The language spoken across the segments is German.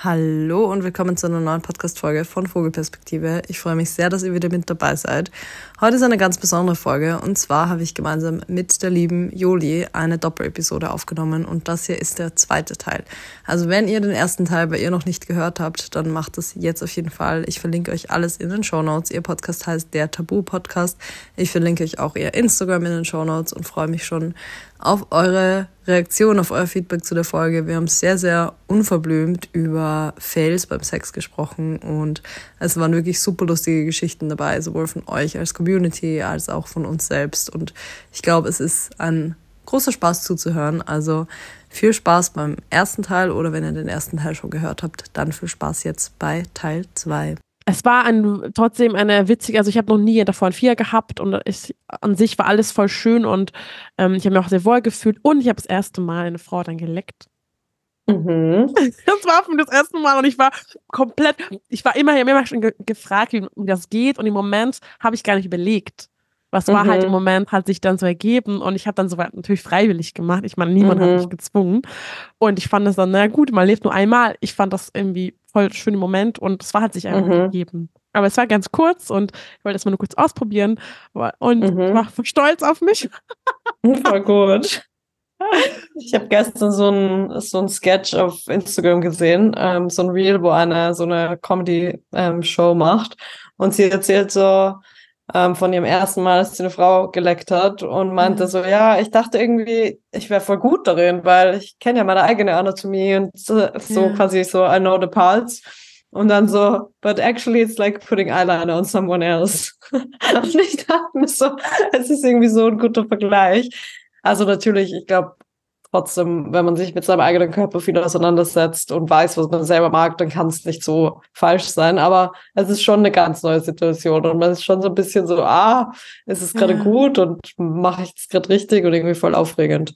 Hallo und willkommen zu einer neuen Podcast-Folge von Vogelperspektive. Ich freue mich sehr, dass ihr wieder mit dabei seid. Heute ist eine ganz besondere Folge und zwar habe ich gemeinsam mit der lieben Joli eine Doppelepisode aufgenommen und das hier ist der zweite Teil. Also wenn ihr den ersten Teil bei ihr noch nicht gehört habt, dann macht das jetzt auf jeden Fall. Ich verlinke euch alles in den Show Notes. Ihr Podcast heißt der Tabu Podcast. Ich verlinke euch auch ihr Instagram in den Show Notes und freue mich schon auf eure Reaktion, auf euer Feedback zu der Folge. Wir haben sehr, sehr unverblümt über Fails beim Sex gesprochen und es waren wirklich super lustige Geschichten dabei, sowohl von euch als Community als auch von uns selbst. Und ich glaube, es ist ein großer Spaß zuzuhören. Also viel Spaß beim ersten Teil oder wenn ihr den ersten Teil schon gehört habt, dann viel Spaß jetzt bei Teil 2 es war ein, trotzdem eine witzige, also ich habe noch nie davor ein Vier gehabt und ich, an sich war alles voll schön und ähm, ich habe mich auch sehr wohl gefühlt und ich habe das erste Mal eine Frau dann geleckt. Mhm. Das war für mich das erste Mal und ich war komplett, ich war immer, ich immer schon ge gefragt, wie, wie, das geht und im Moment habe ich gar nicht überlegt. Was war mhm. halt im mhm. Moment, hat sich dann so ergeben und ich habe dann soweit natürlich freiwillig gemacht. Ich meine, niemand mhm. hat mich gezwungen. Und ich fand es dann, na gut, man lebt nur einmal. Ich fand das irgendwie voll schöner Moment und es war hat sich einfach mhm. gegeben. Aber es war ganz kurz und ich wollte es mal nur kurz ausprobieren und mhm. war stolz auf mich. Voll gut. Ich habe gestern so ein, so ein Sketch auf Instagram gesehen, ähm, so ein Reel, wo einer so eine Comedy-Show ähm, macht und sie erzählt so, ähm, von ihrem ersten Mal, dass sie eine Frau geleckt hat und meinte mhm. so, ja, ich dachte irgendwie, ich wäre voll gut darin, weil ich kenne ja meine eigene Anatomie und so, so ja. quasi so, I know the parts. Und dann so, but actually it's like putting eyeliner on someone else. und ich dachte mir so, es ist irgendwie so ein guter Vergleich. Also natürlich, ich glaube, trotzdem, wenn man sich mit seinem eigenen Körper viel auseinandersetzt und weiß, was man selber mag, dann kann es nicht so falsch sein. Aber es ist schon eine ganz neue Situation und man ist schon so ein bisschen so, ah, ist es gerade ja. gut und mache ich es gerade richtig und irgendwie voll aufregend.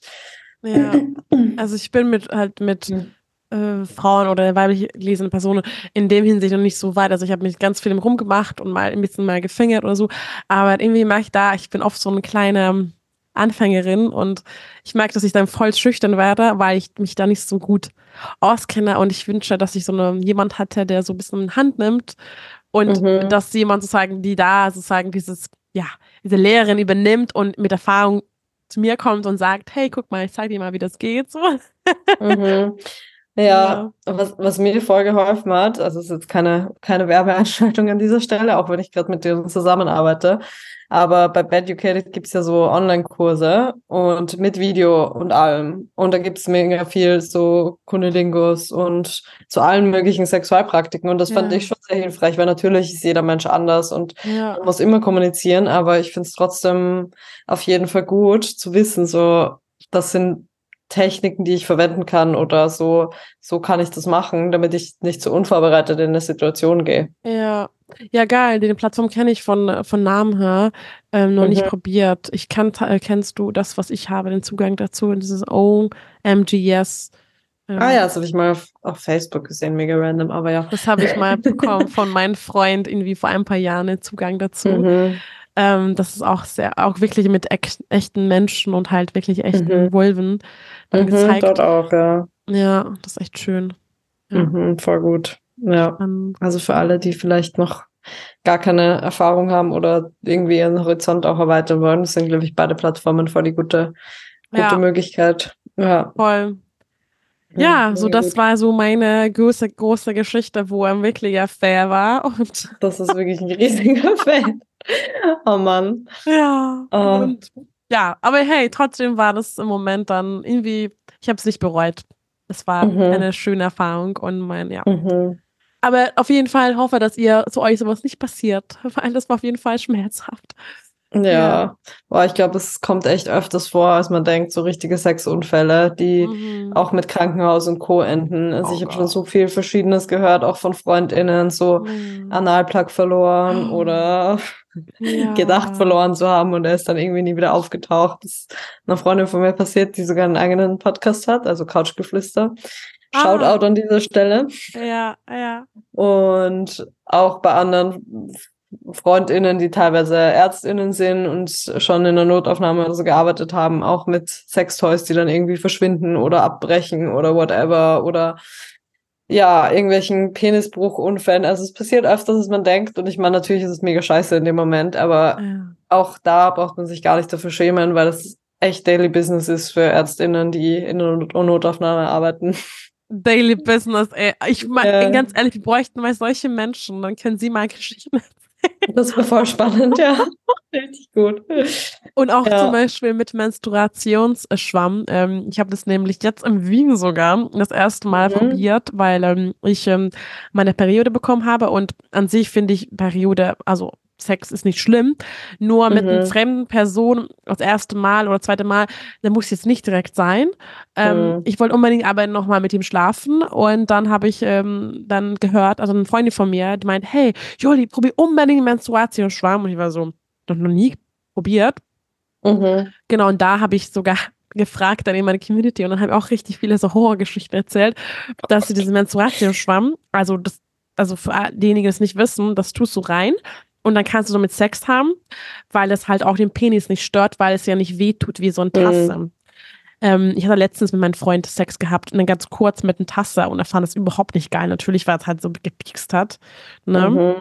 Ja, also ich bin mit halt mit äh, Frauen oder weiblich gelesene Personen in dem Hinsicht noch nicht so weit. Also ich habe mich ganz viel rumgemacht und mal ein bisschen mal gefingert oder so. Aber irgendwie mache ich da, ich bin oft so eine kleine Anfängerin und ich merke, dass ich dann voll schüchtern werde, weil ich mich da nicht so gut auskenne und ich wünsche, dass ich so eine, jemand hatte, der so ein bisschen in Hand nimmt und mhm. dass jemand sozusagen, die da sozusagen dieses, ja, diese Lehrerin übernimmt und mit Erfahrung zu mir kommt und sagt, hey, guck mal, ich zeige dir mal, wie das geht, so. Mhm. Ja, Was, was mir voll geholfen hat, also es ist jetzt keine, keine Werbeeinschaltung an dieser Stelle, auch wenn ich gerade mit dir zusammenarbeite, aber bei Beducated gibt's ja so Online-Kurse und mit Video und allem. Und da gibt's mega viel so Kundelingos und zu allen möglichen Sexualpraktiken. Und das ja. fand ich schon sehr hilfreich, weil natürlich ist jeder Mensch anders und ja. muss immer kommunizieren. Aber ich finde es trotzdem auf jeden Fall gut zu wissen, so, das sind Techniken, die ich verwenden kann oder so, so kann ich das machen, damit ich nicht so unvorbereitet in eine Situation gehe. Ja, ja, geil. Die Plattform kenne ich von, von Namen her, ähm, noch mhm. nicht probiert. Ich kann, äh, kennst du das, was ich habe, den Zugang dazu, dieses OMGS. Ähm, ah ja, das habe ich mal auf, auf, Facebook gesehen, mega random, aber ja. Das habe ich mal bekommen von meinem Freund irgendwie vor ein paar Jahren den Zugang dazu. Mhm. Ähm, das ist auch sehr, auch wirklich mit echten Menschen und halt wirklich echten mhm. Vulven dann mhm, gezeigt. Dort auch, ja. Ja, das ist echt schön. Ja. Mhm, voll gut. Ja. Also für alle, die vielleicht noch gar keine Erfahrung haben oder irgendwie ihren Horizont auch erweitern wollen, sind, glaube ich, beide Plattformen voll die gute, gute ja. Möglichkeit. Ja. Voll. Ja, so das war so meine große, große Geschichte, wo ein wirklicher Fair war. Und das ist wirklich ein riesiger Fan. Oh Mann. Ja. Oh. Und, ja, aber hey, trotzdem war das im Moment dann irgendwie, ich habe es nicht bereut. Es war mhm. eine schöne Erfahrung und mein, ja. Mhm. Aber auf jeden Fall hoffe, dass ihr zu euch sowas nicht passiert, weil das war auf jeden Fall schmerzhaft. Ja, ja. Boah, ich glaube, es kommt echt öfters vor, als man denkt, so richtige Sexunfälle, die mhm. auch mit Krankenhaus und Co. enden. Also oh ich habe schon so viel Verschiedenes gehört, auch von FreundInnen, so mhm. Analplug verloren oh. oder ja. gedacht verloren zu haben und er ist dann irgendwie nie wieder aufgetaucht. Das ist einer Freundin von mir passiert, die sogar einen eigenen Podcast hat, also Couchgeflüster. Shoutout ah. an dieser Stelle. Ja, ja. Und auch bei anderen FreundInnen, die teilweise ÄrztInnen sind und schon in der Notaufnahme oder so gearbeitet haben, auch mit Sextoys, die dann irgendwie verschwinden oder abbrechen oder whatever oder ja, irgendwelchen Penisbruchunfällen. Also es passiert öfters, als man denkt. Und ich meine, natürlich ist es mega scheiße in dem Moment, aber ja. auch da braucht man sich gar nicht dafür schämen, weil das echt Daily Business ist für Ärztinnen, die in der Notaufnahme arbeiten. Daily Business, ey. Ich meine, ja. ganz ehrlich, wir bräuchten mal solche Menschen, dann können sie mal Geschichten erzählen. Das wäre voll spannend, ja. Richtig gut. Und auch ja. zum Beispiel mit Menstruationsschwamm. Ähm, ich habe das nämlich jetzt im Wien sogar das erste Mal mhm. probiert, weil ähm, ich ähm, meine Periode bekommen habe und an sich finde ich Periode, also Sex ist nicht schlimm, nur mit mhm. einer fremden Person das erste Mal oder zweite Mal, da muss jetzt nicht direkt sein. Ähm, mhm. Ich wollte unbedingt aber nochmal mit ihm schlafen und dann habe ich ähm, dann gehört, also eine Freundin von mir, die meint, hey, Joli, probier unbedingt Menstruationsschwamm und ich war so, noch nie probiert. Mhm. Genau, und da habe ich sogar gefragt dann in meine Community und dann haben auch richtig viele so Horrorgeschichten erzählt, dass sie diesen Menstruationsschwamm, also das, also für diejenigen, die es nicht wissen, das tust du rein und dann kannst du damit Sex haben, weil es halt auch den Penis nicht stört, weil es ja nicht wehtut wie so eine Tasse. Mhm. Ähm, ich hatte letztens mit meinem Freund Sex gehabt und dann ganz kurz mit einer Tasse und er fand es überhaupt nicht geil. Natürlich, weil es halt so gepiekst hat. Ne? Mhm.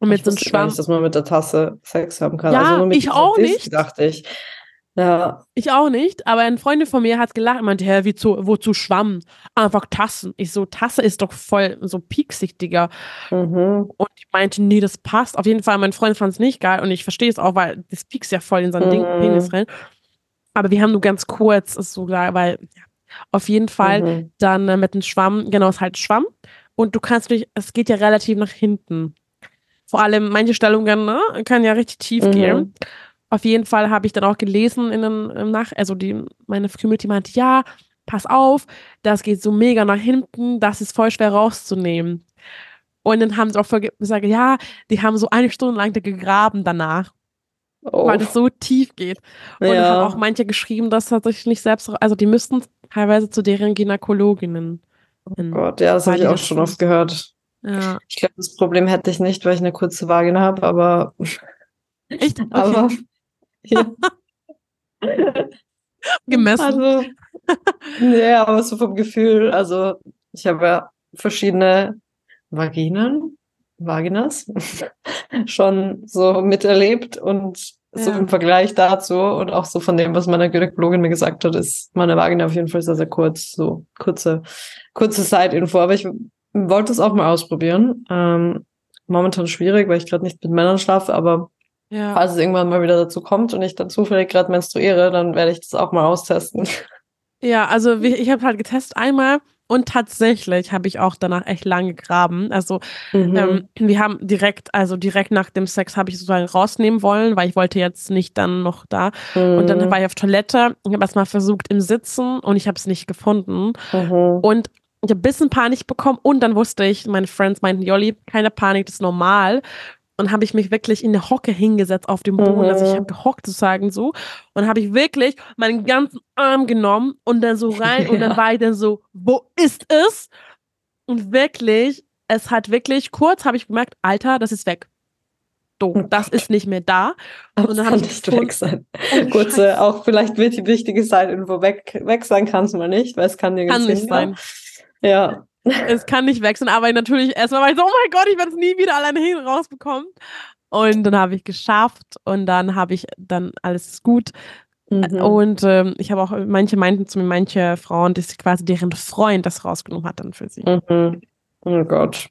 Und mit ich so einem Schwamm. Nicht, dass man mit der Tasse Sex haben kann. Ja, also ich auch Disc, nicht. Dachte ich. Ja. Ich auch nicht, aber eine Freundin von mir hat gelacht und meinte, hä, wie zu, wozu Schwamm? Einfach Tassen. Ich so, Tasse ist doch voll so pieksig, Digga. Mhm. Und ich meinte, nee, das passt. Auf jeden Fall, mein Freund fand es nicht geil und ich verstehe es auch, weil das piekst ja voll in seinen mhm. Ding, Penis rein. Aber wir haben nur ganz kurz, ist so klar, weil, ja, auf jeden Fall mhm. dann äh, mit dem Schwamm, genau, es ist halt Schwamm. Und du kannst durch, es geht ja relativ nach hinten. Vor allem manche Stellungen ne, kann ja richtig tief mhm. gehen. Auf jeden Fall habe ich dann auch gelesen in den Nach, also die, meine Community meinte, ja, pass auf, das geht so mega nach hinten, das ist voll schwer rauszunehmen. Und dann haben sie auch gesagt, ja, die haben so eine Stunde lang gegraben danach. Oh. Weil es so tief geht. Und ja. dann haben auch manche geschrieben, dass tatsächlich selbst, also die müssten teilweise zu deren Gynäkologinnen. Oh Gott, ja, das habe ich auch schon oft gehört. Ja. Ich glaube, das Problem hätte ich nicht, weil ich eine kurze Vagina habe, aber. Echt? Okay. Aber ja. Gemessen. Also, ja, aber so vom Gefühl, also ich habe ja verschiedene Vaginen, Vaginas schon so miterlebt und so ja. im Vergleich dazu und auch so von dem, was meine Gynäkologin mir gesagt hat, ist meine Vagina auf jeden Fall sehr, sehr kurz, so kurze, kurze Side-Info. Aber ich wollte es auch mal ausprobieren. Ähm, momentan schwierig, weil ich gerade nicht mit Männern schlafe, aber ja. Falls es irgendwann mal wieder dazu kommt und ich dann zufällig gerade menstruiere, dann werde ich das auch mal austesten. Ja, also ich habe halt getestet einmal und tatsächlich habe ich auch danach echt lang gegraben. Also mhm. ähm, wir haben direkt, also direkt nach dem Sex habe ich sozusagen rausnehmen wollen, weil ich wollte jetzt nicht dann noch da. Mhm. Und dann mhm. war ich auf Toilette. Ich habe erstmal versucht im Sitzen und ich habe es nicht gefunden. Mhm. Und ich habe ein bisschen Panik bekommen und dann wusste ich, meine Friends meinten, Jolli, keine Panik, das ist normal und habe ich mich wirklich in der Hocke hingesetzt auf dem Boden. Mhm. Also ich habe mhm. gehockt sozusagen so und habe ich wirklich meinen ganzen Arm genommen und dann so rein ja. und dann war ich dann so, wo ist es? Und wirklich, es hat wirklich kurz habe ich gemerkt, Alter, das ist weg. So, oh das ist nicht mehr da. Und dann kann nicht weg sein. Oh, Kurze, auch vielleicht wird die wichtige Zeit irgendwo weg, weg sein, kann es mal nicht, weil es kann nirgends Kann nicht sein. Ja es kann nicht wechseln, aber natürlich erstmal war ich so, oh mein Gott, ich werde es nie wieder alleine hin rausbekommen. Und dann habe ich geschafft und dann habe ich dann alles gut. Mhm. Und ähm, ich habe auch, manche meinten zu mir, manche Frauen, dass quasi deren Freund das rausgenommen hat dann für sie. Mhm. Oh Gott.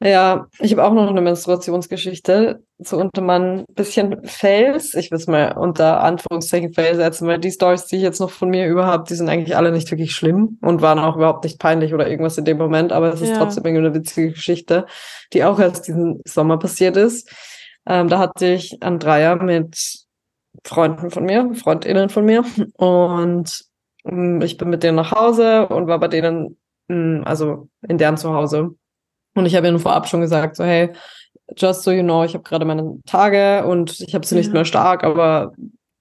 Ja, ich habe auch noch eine Menstruationsgeschichte so unter man ein bisschen Fails. Ich will es mal unter Anführungszeichen Fail setzen, weil die Stories, die ich jetzt noch von mir überhaupt, die sind eigentlich alle nicht wirklich schlimm und waren auch überhaupt nicht peinlich oder irgendwas in dem Moment, aber es ist ja. trotzdem irgendwie eine witzige Geschichte, die auch erst diesen Sommer passiert ist. Ähm, da hatte ich ein Dreier mit Freunden von mir, Freundinnen von mir und ähm, ich bin mit denen nach Hause und war bei denen, mm, also in deren Zuhause und ich habe ihnen vorab schon gesagt, so hey, just so you know, ich habe gerade meine Tage und ich habe sie ja. nicht mehr stark, aber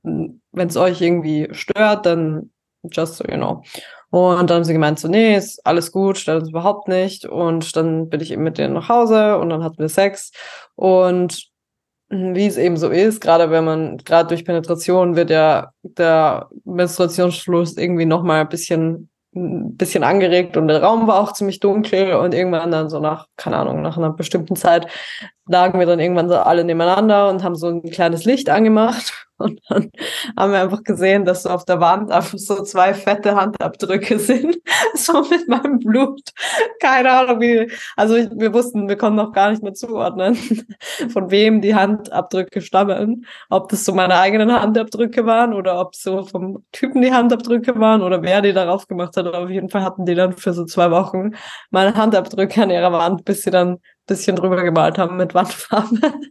wenn es euch irgendwie stört, dann just so you know. Und dann haben sie gemeint, so, nee, ist alles gut, stört uns überhaupt nicht. Und dann bin ich eben mit denen nach Hause und dann hatten wir Sex. Und wie es eben so ist, gerade wenn man, gerade durch Penetration wird ja der Menstruationsfluss irgendwie nochmal ein bisschen ein bisschen angeregt und der Raum war auch ziemlich dunkel und irgendwann dann so nach, keine Ahnung, nach einer bestimmten Zeit lagen wir dann irgendwann so alle nebeneinander und haben so ein kleines Licht angemacht und dann haben wir einfach gesehen, dass so auf der Wand einfach so zwei fette Handabdrücke sind, so mit meinem Blut. Keine Ahnung wie, also wir wussten, wir konnten noch gar nicht mehr zuordnen, von wem die Handabdrücke stammen, ob das so meine eigenen Handabdrücke waren oder ob so vom Typen die Handabdrücke waren oder wer die darauf gemacht hat. Auf jeden Fall hatten die dann für so zwei Wochen meine Handabdrücke an ihrer Wand, bis sie dann bisschen drüber gemalt haben mit Wandfarbe.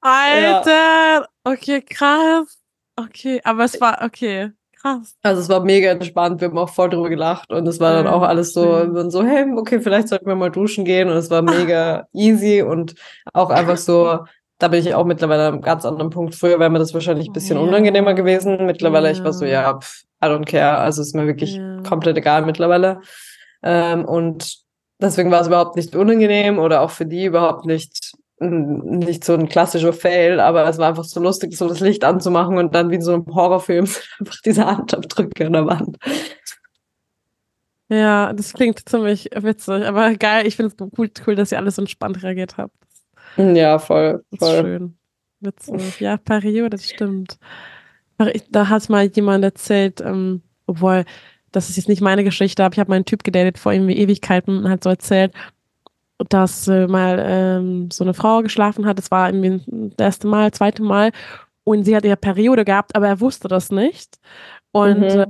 Alter! Ja. Okay, krass. Okay, aber es war, okay, krass. Also es war mega entspannt, wir haben auch voll drüber gelacht und es war dann auch alles so, wir so, hey, okay, vielleicht sollten wir mal duschen gehen und es war mega easy und auch einfach so, da bin ich auch mittlerweile an einem ganz anderen Punkt. Früher wäre mir das wahrscheinlich ein bisschen unangenehmer gewesen. Mittlerweile, ja. ich war so, ja, pff, I don't care. Also ist mir wirklich ja. komplett egal mittlerweile. Ähm, und Deswegen war es überhaupt nicht unangenehm oder auch für die überhaupt nicht, nicht so ein klassischer Fail, aber es war einfach so lustig, so das Licht anzumachen und dann wie in so einem Horrorfilm einfach diese Handabdrücke an der Wand. Ja, das klingt ziemlich witzig, aber geil. Ich finde es cool, cool, dass ihr alles so entspannt reagiert habt. Ja, voll. voll. Das ist schön. Witzig. Ja, Periode, das stimmt. Da hat mal jemand erzählt, ähm, obwohl das ist jetzt nicht meine Geschichte, aber ich habe meinen Typ gedatet vor irgendwie Ewigkeiten und hat so erzählt, dass äh, mal ähm, so eine Frau geschlafen hat. Das war irgendwie das erste Mal, zweite Mal. Und sie hat ihre Periode gehabt, aber er wusste das nicht. Und mhm. äh,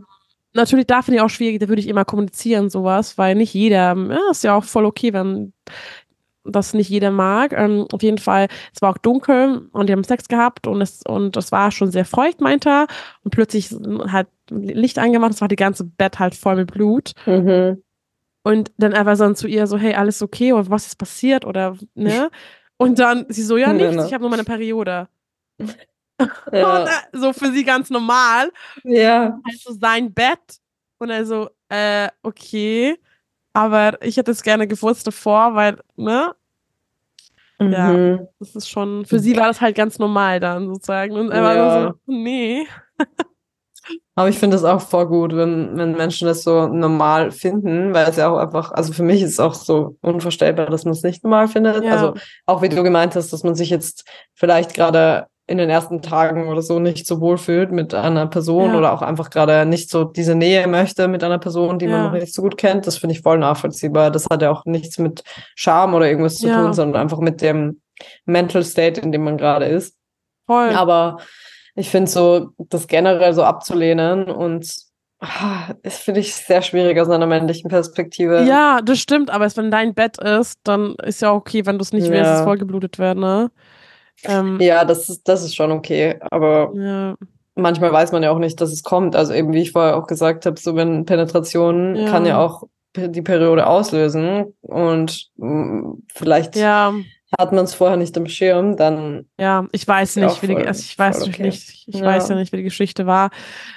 natürlich da finde ich auch schwierig, da würde ich immer kommunizieren, sowas, weil nicht jeder, ja, ist ja auch voll okay, wenn das nicht jeder mag. Ähm, auf jeden Fall, es war auch dunkel und die haben Sex gehabt und es, und es war schon sehr feucht, meinte er. Und plötzlich hat Licht angemacht, es war die ganze Bett halt voll mit Blut. Mhm. Und dann einfach so zu ihr so, hey, alles okay oder was ist passiert oder, ne? Und dann sie so, ja, nichts, ich habe nur meine Periode. Ja. und, so für sie ganz normal. Ja. Also sein Bett. Und er so, äh, okay. Aber ich hätte es gerne gewusst davor, weil, ne? Mhm. Ja, das ist schon, für sie war das halt ganz normal dann sozusagen. Und er war ja. so, nee. Aber ich finde es auch voll gut, wenn, wenn Menschen das so normal finden, weil es ja auch einfach, also für mich ist es auch so unvorstellbar, dass man es nicht normal findet. Ja. Also auch wie du gemeint hast, dass man sich jetzt vielleicht gerade in den ersten Tagen oder so nicht so wohl fühlt mit einer Person ja. oder auch einfach gerade nicht so diese Nähe möchte mit einer Person, die ja. man noch nicht so gut kennt, das finde ich voll nachvollziehbar. Das hat ja auch nichts mit Charme oder irgendwas zu tun, sondern einfach mit dem Mental State, in dem man gerade ist. Voll. Aber ich finde so, das generell so abzulehnen und ah, das finde ich sehr schwierig aus einer männlichen Perspektive. Ja, das stimmt, aber wenn dein Bett ist, dann ist ja okay, wenn du es nicht willst, dass es vollgeblutet wird, ne? Ähm, ja, das ist, das ist schon okay, aber ja. manchmal weiß man ja auch nicht, dass es kommt. Also eben, wie ich vorher auch gesagt habe, so wenn Penetration ja. kann ja auch die Periode auslösen und mh, mm, vielleicht ja. Hat man es vorher nicht im Schirm, dann. Ja, ich weiß nicht, wie die, also ich weiß okay. nicht, ich ja. weiß ja nicht, wie die Geschichte war.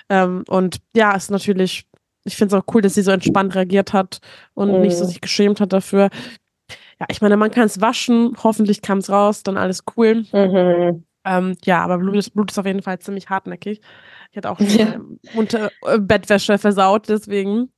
Ähm, und ja, ist natürlich, ich finde es auch cool, dass sie so entspannt reagiert hat und mhm. nicht so sich geschämt hat dafür ja, ich meine, man kann es waschen, hoffentlich kam es raus, dann alles cool. Mhm. Ähm, ja, aber Blut ist, Blut ist auf jeden Fall ziemlich hartnäckig. Ich hatte auch ja. unter äh, Bettwäsche versaut, deswegen.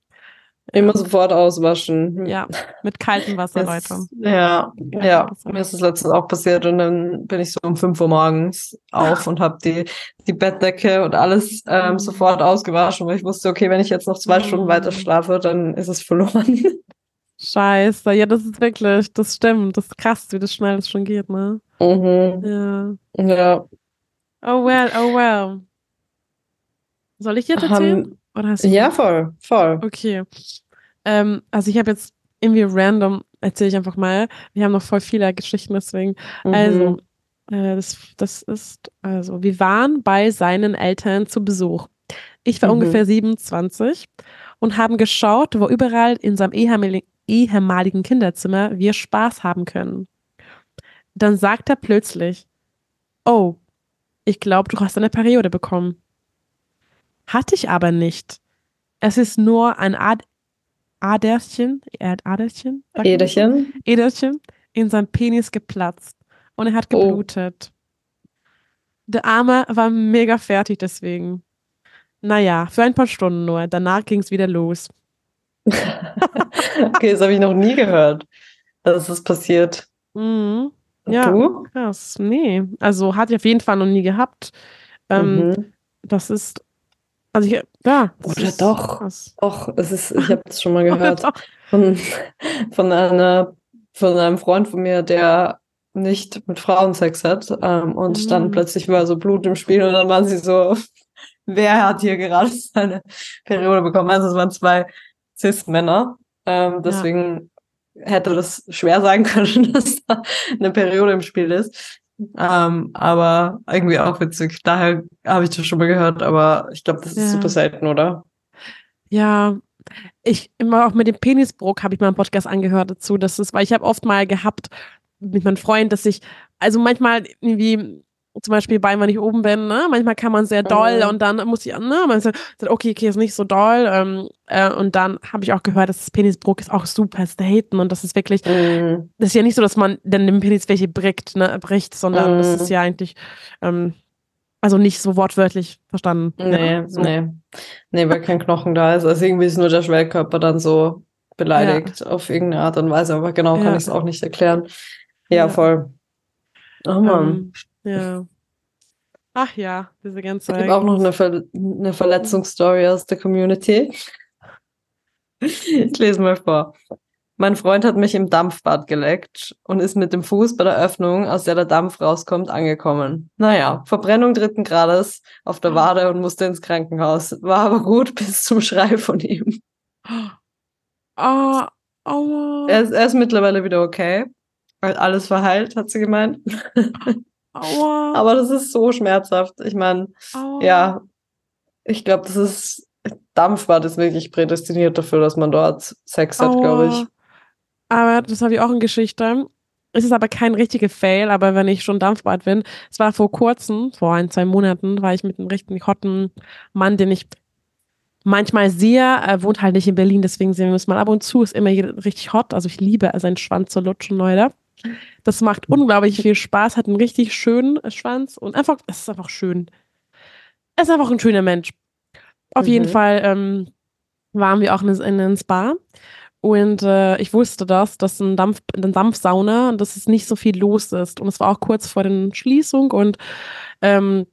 Immer ja. sofort auswaschen. Ja, mit kaltem Wasser, das, Leute. Ja, ja, ja. Mir ist das letztens auch passiert und dann bin ich so um 5 Uhr morgens auf und habe die, die Bettdecke und alles ähm, mhm. sofort ausgewaschen, weil ich wusste, okay, wenn ich jetzt noch zwei Stunden weiter mhm. schlafe, dann ist es verloren. Scheiße, ja, das ist wirklich, das stimmt. Das ist krass, wie das schnell das schon geht, ne? Mhm. Ja. Ja. Oh well, oh well. Soll ich jetzt erzählen? Um, Oder hast du ja, voll, voll. Okay. Ähm, also ich habe jetzt irgendwie random, erzähle ich einfach mal. Wir haben noch voll viele Geschichten, deswegen. Mhm. Also, äh, das, das ist, also, wir waren bei seinen Eltern zu Besuch. Ich war mhm. ungefähr 27 und haben geschaut, wo überall in seinem ehemaligen ehemaligen Kinderzimmer wir Spaß haben können. Dann sagt er plötzlich, oh, ich glaube, du hast eine Periode bekommen. Hatte ich aber nicht. Es ist nur ein Ad Aderchen, Aderchen? Ederchen? Ederchen in seinem Penis geplatzt und er hat oh. geblutet. Oh. Der Arme war mega fertig deswegen. Naja, für ein paar Stunden nur. Danach ging es wieder los. okay, das habe ich noch nie gehört, dass es passiert. Mhm. Ja, du? krass. Nee, also hatte ich auf jeden Fall noch nie gehabt. Ähm, mhm. Das ist, also ich, ja. Oder doch. Krass. Doch, es ist, ich habe das schon mal gehört von, von, einer, von einem Freund von mir, der nicht mit Frauen Sex hat ähm, und mhm. dann plötzlich war so Blut im Spiel und dann waren sie so, wer hat hier gerade seine Periode bekommen? Also es waren zwei Cis-Männer. Ähm, deswegen ja. hätte das schwer sein können, dass da eine Periode im Spiel ist. Ähm, aber irgendwie auch witzig. Daher habe ich das schon mal gehört, aber ich glaube, das ist ja. super selten, oder? Ja, ich immer auch mit dem Penisbruch habe ich mal einen Podcast angehört dazu. Das ist, weil ich habe oft mal gehabt mit meinem Freund, dass ich, also manchmal irgendwie zum Beispiel bei, wenn ich oben bin, ne? manchmal kann man sehr doll mhm. und dann muss ich, ne, man sagt, okay, okay, ist nicht so doll. Ähm, äh, und dann habe ich auch gehört, dass das Penisbruch ist auch super staten und das ist wirklich, mhm. das ist ja nicht so, dass man dann dem Penis welche bricht, ne, bricht, sondern mhm. das ist ja eigentlich, ähm, also nicht so wortwörtlich verstanden. Nee, ja, so. nee. Nee, weil kein Knochen da ist. Also irgendwie ist nur der Schwellkörper dann so beleidigt ja. auf irgendeine Art und Weise, aber genau kann ja. ich es auch nicht erklären. Ja, voll. Oh Mann. Ähm, ja. Ach ja, diese ganze. Ich habe auch noch eine, Ver eine Verletzungsstory aus der Community. Ich lese mal vor. Mein Freund hat mich im Dampfbad geleckt und ist mit dem Fuß bei der Öffnung, aus der der Dampf rauskommt, angekommen. Naja, Verbrennung dritten Grades auf der Wade und musste ins Krankenhaus. War aber gut bis zum Schrei von ihm. Oh, oh. Er, ist, er ist mittlerweile wieder okay. Alles verheilt, hat sie gemeint. Aua. Aber das ist so schmerzhaft. Ich meine, ja, ich glaube, das ist Dampfbad ist wirklich prädestiniert dafür, dass man dort Sex hat, glaube ich. Aber das habe ich auch in Geschichte. Es ist aber kein richtiger Fail, aber wenn ich schon Dampfbad bin, es war vor kurzem, vor ein, zwei Monaten, war ich mit einem richtigen hotten Mann, den ich manchmal sehe, er wohnt halt nicht in Berlin, deswegen sehen wir uns mal ab und zu, ist immer richtig hot, also ich liebe seinen Schwanz zu lutschen, Leute. Das macht unglaublich viel Spaß, hat einen richtig schönen Schwanz und einfach, es ist einfach schön. Er ist einfach ein schöner Mensch. Auf mhm. jeden Fall ähm, waren wir auch in, in einem Spa und äh, ich wusste das, dass ein Dampf, eine Dampfsauna, dass es nicht so viel los ist. Und es war auch kurz vor der Schließung und ähm,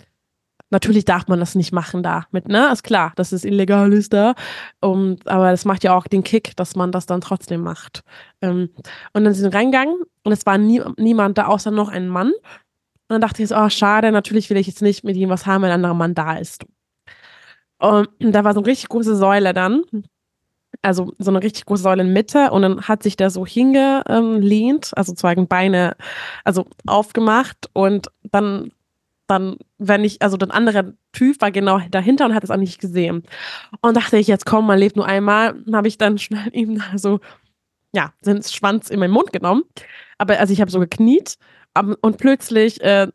Natürlich darf man das nicht machen da mit, ne? Ist klar, dass es illegal ist da. Um, aber das macht ja auch den Kick, dass man das dann trotzdem macht. Ähm, und dann sind wir reingegangen und es war nie, niemand da, außer noch ein Mann. Und dann dachte ich so, oh, schade, natürlich will ich jetzt nicht mit ihm was haben, wenn ein anderer Mann da ist. Und da war so eine richtig große Säule dann. Also so eine richtig große Säule in Mitte und dann hat sich der so hingelehnt, also zwei Beine also aufgemacht und dann dann, wenn ich, also der andere Typ war genau dahinter und hat es auch nicht gesehen. Und dachte ich, jetzt komm, man lebt nur einmal, habe ich dann schnell ihm so, ja, den Schwanz in meinen Mund genommen. Aber also ich habe so gekniet und plötzlich äh,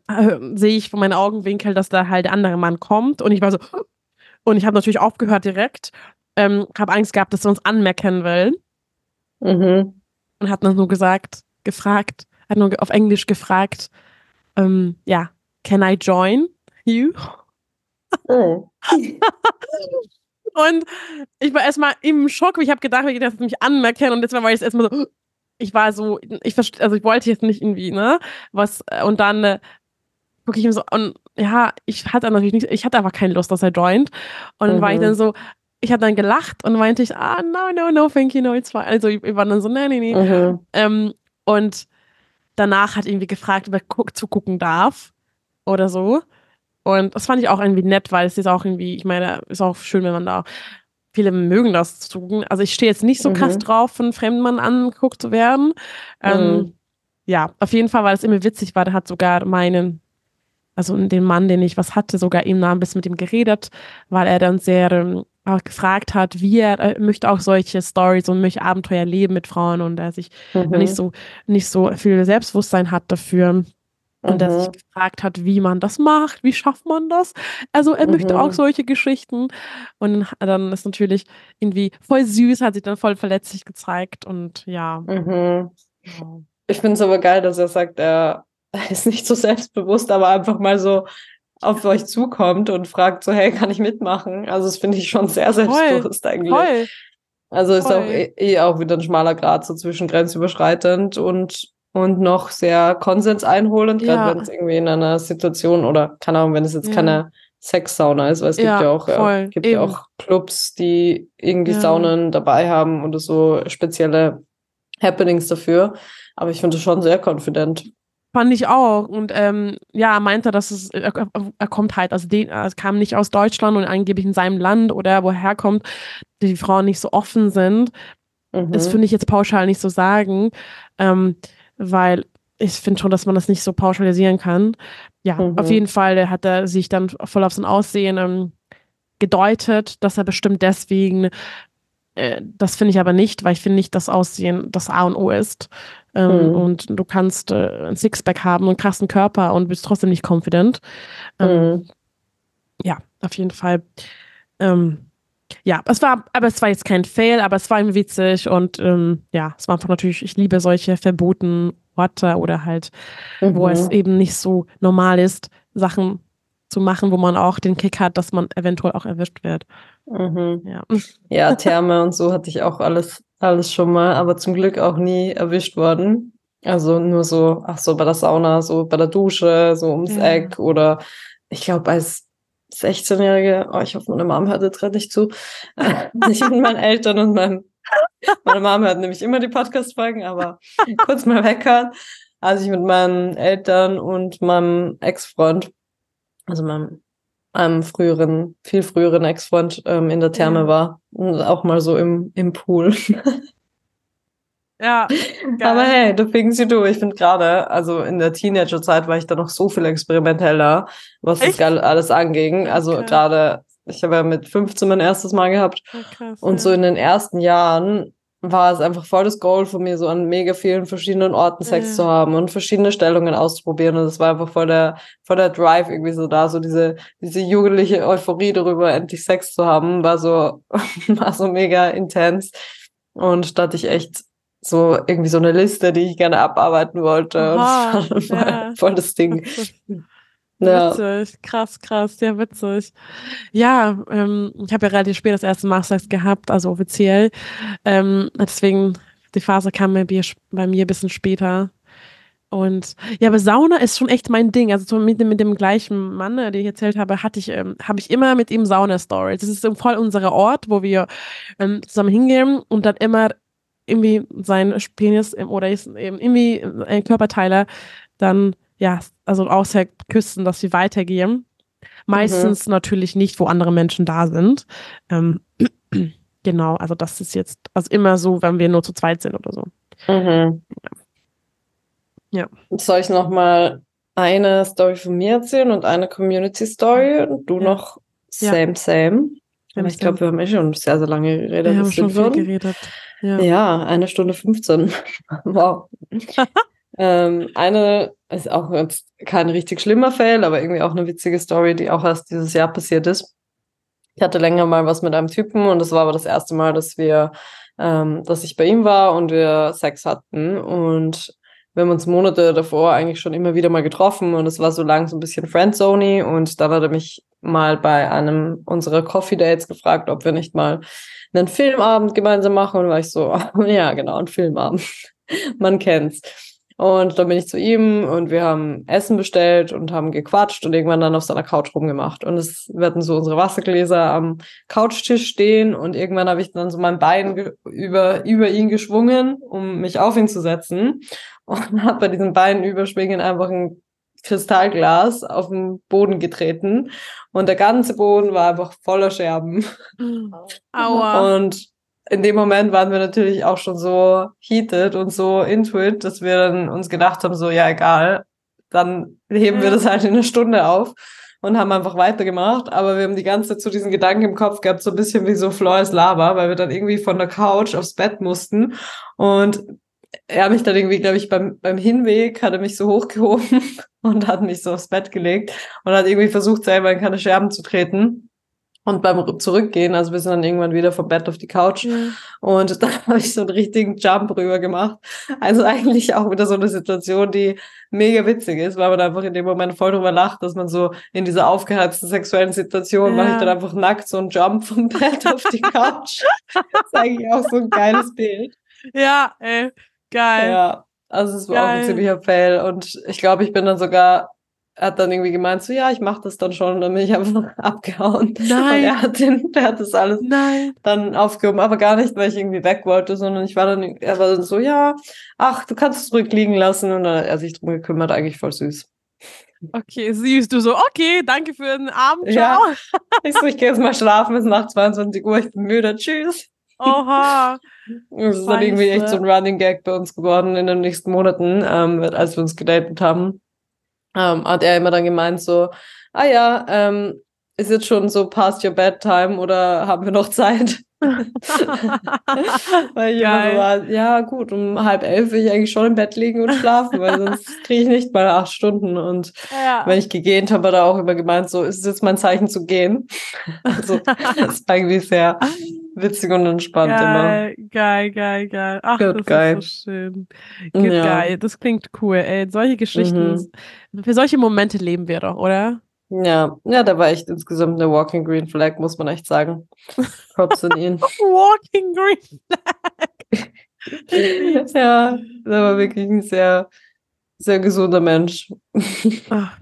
sehe ich von meinen Augenwinkel, dass da halt der andere Mann kommt und ich war so, und ich habe natürlich aufgehört direkt, ähm, habe Angst gehabt, dass er uns anmerken will. Mhm. Und hat dann nur gesagt, gefragt, hat nur auf Englisch gefragt, ähm, ja, Can I join you? Oh. und ich war erstmal im Schock, ich habe gedacht, ich das mich anmerken und jetzt war ich erstmal so, ich war so, ich also ich wollte jetzt nicht irgendwie, ne, was, und dann äh, gucke ich ihm so, und ja, ich hatte natürlich nicht, ich hatte einfach keine Lust, dass er joint. Und dann mhm. war ich dann mhm. so, ich habe dann gelacht und meinte ich, ah, no, no, no, thank you, no, it's fine. Also ich, ich war dann so, nee, nee, nee. Mhm. Ähm, und danach hat irgendwie gefragt, ob er zugucken darf oder so. Und das fand ich auch irgendwie nett, weil es ist auch irgendwie, ich meine, ist auch schön, wenn man da viele mögen das zu. Also ich stehe jetzt nicht so mhm. krass drauf, von fremden Mann angeguckt zu werden. Ähm, mhm. Ähm, ja, auf jeden Fall, weil es immer witzig war, der hat sogar meinen, also den Mann, den ich was hatte, sogar ihm nah ein bisschen mit ihm geredet, weil er dann sehr ähm, auch gefragt hat, wie er, er möchte auch solche Stories und möchte Abenteuer leben mit Frauen und er sich mhm. nicht so nicht so viel Selbstbewusstsein hat dafür und mhm. der sich gefragt hat, wie man das macht, wie schafft man das. Also er mhm. möchte auch mhm. solche Geschichten. Und dann ist natürlich irgendwie voll süß, hat sich dann voll verletzlich gezeigt und ja. Mhm. Ich finde es aber geil, dass er sagt, er ist nicht so selbstbewusst, aber einfach mal so auf euch zukommt und fragt so, hey, kann ich mitmachen? Also das finde ich schon sehr selbstbewusst voll, eigentlich. Voll. Also ist voll. auch eh, eh, auch wieder ein schmaler Grad so zwischen grenzüberschreitend und und noch sehr konsenseinholend, gerade ja. wenn es irgendwie in einer Situation oder keine Ahnung, wenn es jetzt ja. keine Sexsauna ist, weil es ja, gibt ja auch, ja, gibt ja auch Clubs, die irgendwie. Saunen dabei haben oder so spezielle Happenings dafür. Aber ich finde es schon sehr confident. Fand ich auch. Und ähm, ja, er meinte, dass es, er, er kommt halt, also den, er kam nicht aus Deutschland und angeblich in seinem Land oder woher kommt, die Frauen nicht so offen sind. Mhm. Das finde ich jetzt pauschal nicht so sagen, ähm, weil ich finde schon, dass man das nicht so pauschalisieren kann. Ja, mhm. auf jeden Fall hat er sich dann voll auf sein Aussehen ähm, gedeutet, dass er bestimmt deswegen, äh, das finde ich aber nicht, weil ich finde nicht, dass Aussehen das A und O ist. Ähm, mhm. Und du kannst äh, ein Sixpack haben und einen krassen Körper und bist trotzdem nicht confident. Ähm, mhm. Ja, auf jeden Fall. Ähm, ja, es war, aber es war jetzt kein Fail, aber es war irgendwie witzig und ähm, ja, es war einfach natürlich, ich liebe solche verboten Orte oder halt, mhm. wo es mhm. eben nicht so normal ist, Sachen zu machen, wo man auch den Kick hat, dass man eventuell auch erwischt wird. Mhm. Ja. ja, Therme und so hatte ich auch alles alles schon mal, aber zum Glück auch nie erwischt worden. Also nur so, ach so, bei der Sauna, so bei der Dusche, so ums ja. Eck oder ich glaube als 16-Jährige, oh, ich hoffe, meine Mom hört jetzt gerade nicht zu, ich mit meinen Eltern und meinem, meine Mom hört nämlich immer die Podcast-Folgen, aber kurz mal weghören. Als ich mit meinen Eltern und meinem Ex-Freund, also meinem einem früheren, viel früheren Ex-Freund ähm, in der Therme ja. war. Und auch mal so im, im Pool. ja. Geil. Aber hey, the things you do. Ich finde gerade, also in der Teenager-Zeit war ich da noch so viel experimenteller, was Echt? das alles anging. Also okay. gerade, ich habe ja mit 15 mein erstes Mal gehabt. Krass, und so in den ersten Jahren war es einfach voll das Goal von mir, so an mega vielen verschiedenen Orten Sex ja. zu haben und verschiedene Stellungen auszuprobieren. Und es war einfach voll der, voll der Drive irgendwie so da, so diese, diese jugendliche Euphorie darüber, endlich Sex zu haben, war so, war so mega intens. Und da hatte ich echt so irgendwie so eine Liste, die ich gerne abarbeiten wollte. Und das war ja. voll das Ding. Ja. Witzig, krass, krass, sehr witzig. Ja, ähm, ich habe ja relativ spät das erste Mal Sex gehabt, also offiziell. Ähm, deswegen, die Phase kam bei mir, bei mir ein bisschen später. Und ja, aber Sauna ist schon echt mein Ding. Also mit, dem, mit dem gleichen Mann, äh, den ich erzählt habe, hatte ich, ähm, habe ich immer mit ihm Sauna-Stories. Das ist voll unser Ort, wo wir ähm, zusammen hingehen und dann immer irgendwie sein Penis oder eben irgendwie ein Körperteiler dann ja, also außer Küsten, dass sie weitergehen. Meistens mhm. natürlich nicht, wo andere Menschen da sind. Ähm, genau, also das ist jetzt, also immer so, wenn wir nur zu zweit sind oder so. Mhm. Ja. Soll ich noch mal eine Story von mir erzählen und eine Community Story und du ja. noch same, ja. same? Aber ich glaube, wir haben eh schon sehr, sehr lange geredet. Wir haben schon viel geredet. Ja. ja, eine Stunde 15. wow. Ähm, eine ist auch jetzt kein richtig schlimmer Fail, aber irgendwie auch eine witzige Story, die auch erst dieses Jahr passiert ist. Ich hatte länger mal was mit einem Typen und das war aber das erste Mal, dass wir, ähm, dass ich bei ihm war und wir Sex hatten und wir haben uns Monate davor eigentlich schon immer wieder mal getroffen und es war so lang so ein bisschen Friendzone und dann hat er mich mal bei einem unserer Coffee Dates gefragt, ob wir nicht mal einen Filmabend gemeinsam machen und war ich so, ja genau, ein Filmabend. Man kennt's. Und dann bin ich zu ihm und wir haben Essen bestellt und haben gequatscht und irgendwann dann auf seiner Couch rumgemacht. Und es werden so unsere Wassergläser am Couchtisch stehen und irgendwann habe ich dann so mein Bein über, über ihn geschwungen, um mich auf ihn zu setzen. Und habe bei diesem Bein überschwingen einfach ein Kristallglas auf den Boden getreten und der ganze Boden war einfach voller Scherben. Aua. Und in dem Moment waren wir natürlich auch schon so heated und so into it, dass wir dann uns gedacht haben, so, ja, egal, dann heben ja. wir das halt in einer Stunde auf und haben einfach weitergemacht. Aber wir haben die ganze Zeit so diesen Gedanken im Kopf gehabt, so ein bisschen wie so Flores Lava, weil wir dann irgendwie von der Couch aufs Bett mussten. Und er hat mich dann irgendwie, glaube ich, beim, beim Hinweg hat er mich so hochgehoben und hat mich so aufs Bett gelegt und hat irgendwie versucht, selber in keine Scherben zu treten. Und beim Zurückgehen, also wir sind dann irgendwann wieder vom Bett auf die Couch ja. und da habe ich so einen richtigen Jump rüber gemacht. Also eigentlich auch wieder so eine Situation, die mega witzig ist, weil man einfach in dem Moment voll drüber lacht, dass man so in dieser aufgeheizten sexuellen Situation ja. mache ich dann einfach nackt so einen Jump vom Bett auf die Couch. das ist eigentlich auch so ein geiles Bild. Ja, ey, geil. Ja, also es war geil. auch ein ziemlicher Fail und ich glaube, ich bin dann sogar hat dann irgendwie gemeint, so ja, ich mache das dann schon. Und dann bin ich einfach abgehauen. Nein. Und er hat, den, der hat das alles Nein. dann aufgehoben, aber gar nicht, weil ich irgendwie weg wollte, sondern ich war dann, er war dann so, ja, ach, du kannst es zurückliegen lassen. Und dann hat er sich drum gekümmert, eigentlich voll süß. Okay, süß. Du so, okay, danke für den Abend. Ciao. Ja. Ich so, ich gehe jetzt mal schlafen, es ist nach 22 Uhr, ich bin müde, tschüss. Oha. Das ist dann irgendwie echt so ein Running Gag bei uns geworden in den nächsten Monaten, ähm, als wir uns gedatet haben ähm, hat er immer dann gemeint so, ah ja, ähm, ist jetzt schon so past your bedtime oder haben wir noch Zeit? weil ich Geil. immer so war, ja gut, um halb elf will ich eigentlich schon im Bett liegen und schlafen, weil sonst kriege ich nicht mal acht Stunden. Und ja. wenn ich gegähnt habe, hat er auch immer gemeint, so ist es jetzt mein Zeichen zu gehen. also das ist eigentlich sehr witzig und entspannt geil, immer. Geil, geil, geil. Ach, Good das geil. ist so schön. Good ja. geil. Das klingt cool. Ey, solche Geschichten, mhm. für solche Momente leben wir doch, oder? Ja, ja, da war echt insgesamt eine Walking Green Flag, muss man echt sagen. Props an ihn. Walking Green Flag. ja, der war wirklich ein sehr, sehr gesunder Mensch. Ach,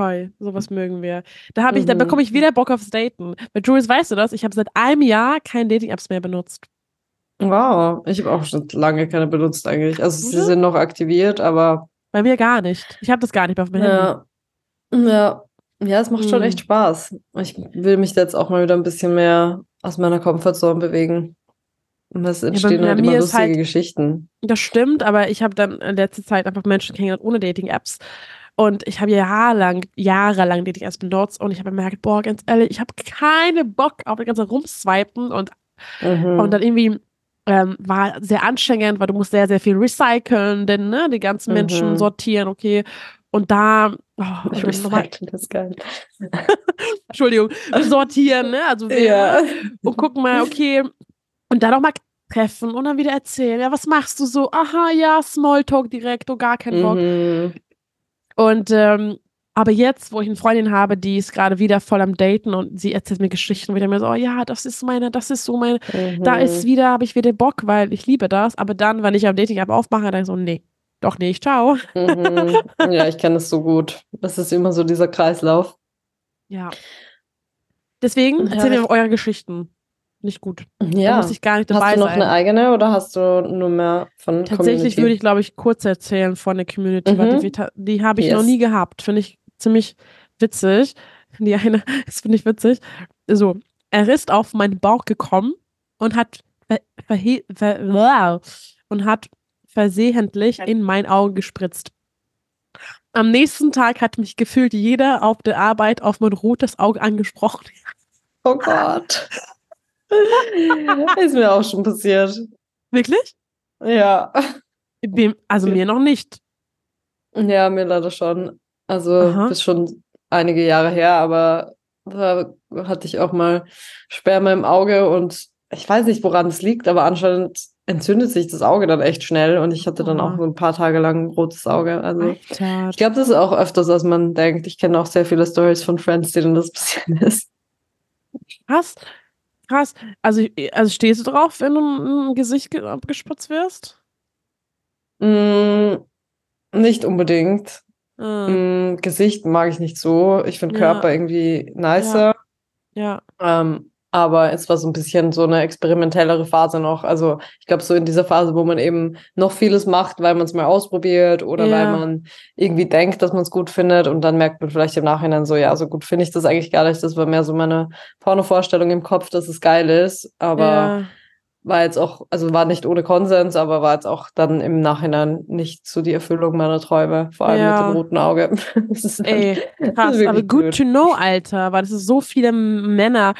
toll, sowas mögen wir. Da habe ich, mhm. da bekomme ich wieder Bock aufs Daten. Mit Jules weißt du das? Ich habe seit einem Jahr keine Dating-Apps mehr benutzt. Wow, ich habe auch schon lange keine benutzt eigentlich. Also mhm. sie sind noch aktiviert, aber. Bei mir gar nicht. Ich habe das gar nicht mehr auf meinem ja. Handy. Ja, ja, es macht schon echt hm. Spaß. Ich will mich jetzt auch mal wieder ein bisschen mehr aus meiner Comfortzone bewegen. Und es entstehen ja, halt immer lustige halt, Geschichten. Das stimmt, aber ich habe dann in letzter Zeit einfach Menschen kennengelernt ohne Dating-Apps. Und ich habe jahrelang, jahrelang Dating-Apps benutzt und ich habe gemerkt, boah, ganz ehrlich, ich habe keinen Bock auf das ganze Rumswipen und, mhm. und dann irgendwie ähm, war sehr anstrengend, weil du musst sehr, sehr viel recyceln, denn ne, die ganzen Menschen mhm. sortieren, okay. Und da, oh, ich recyceln das geil. Entschuldigung, sortieren, ne? Also wir, ja. und gucken mal, okay, und dann auch mal treffen und dann wieder erzählen, ja, was machst du so? Aha, ja, Smalltalk direkt, oh, gar keinen Bock. Mhm. Und ähm, aber jetzt, wo ich eine Freundin habe, die ist gerade wieder voll am Daten und sie erzählt mir Geschichten, wieder mir so, oh ja, das ist meine, das ist so meine, mhm. da ist wieder, habe ich wieder Bock, weil ich liebe das. Aber dann, wenn ich am Dating-App aufmache, dann so, nee, doch nicht, ciao. Mhm. Ja, ich kenne es so gut. Das ist immer so dieser Kreislauf. Ja. Deswegen erzählen ja, wir eure Geschichten. Nicht gut. Ja. Da muss ich gar nicht dabei. Hast du noch sein. eine eigene oder hast du nur mehr von Tatsächlich Community? würde ich, glaube ich, kurz erzählen von der Community, mhm. weil die, die habe ich yes. noch nie gehabt. Finde ich ziemlich witzig. Die eine, das finde ich witzig. So, er ist auf meinen Bauch gekommen und hat ver, und hat versehentlich in mein Auge gespritzt. Am nächsten Tag hat mich gefühlt jeder auf der Arbeit auf mein rotes Auge angesprochen. Oh Gott. Ist mir auch schon passiert. Wirklich? Ja. Also mir noch nicht. Ja, mir leider schon. Also Aha. ist schon einige Jahre her, aber da hatte ich auch mal Sperma im Auge und ich weiß nicht, woran es liegt, aber anscheinend entzündet sich das Auge dann echt schnell und ich hatte dann oh. auch ein paar Tage lang ein rotes Auge. Also Alter. ich glaube, das ist auch öfters, als man denkt. Ich kenne auch sehr viele Stories von Friends, denen das passiert ist. Krass. Krass. Also, also stehst du drauf, wenn du im Gesicht abgespritzt wirst? Mm, nicht unbedingt. Mm. Mm, Gesicht mag ich nicht so. Ich finde ja. Körper irgendwie nicer. Ja. ja. Ähm, aber es war so ein bisschen so eine experimentellere Phase noch. Also ich glaube, so in dieser Phase, wo man eben noch vieles macht, weil man es mal ausprobiert oder ja. weil man irgendwie denkt, dass man es gut findet und dann merkt man vielleicht im Nachhinein so, ja, so gut finde ich das eigentlich gar nicht. Das war mehr so meine Porno-Vorstellung im Kopf, dass es geil ist. Aber ja. war jetzt auch, also war nicht ohne Konsens, aber war jetzt auch dann im Nachhinein nicht so die Erfüllung meiner Träume, vor allem ja. mit dem roten Auge. das ist Ey, krass, aber good blöd. to know, Alter, weil das ist so viele Männer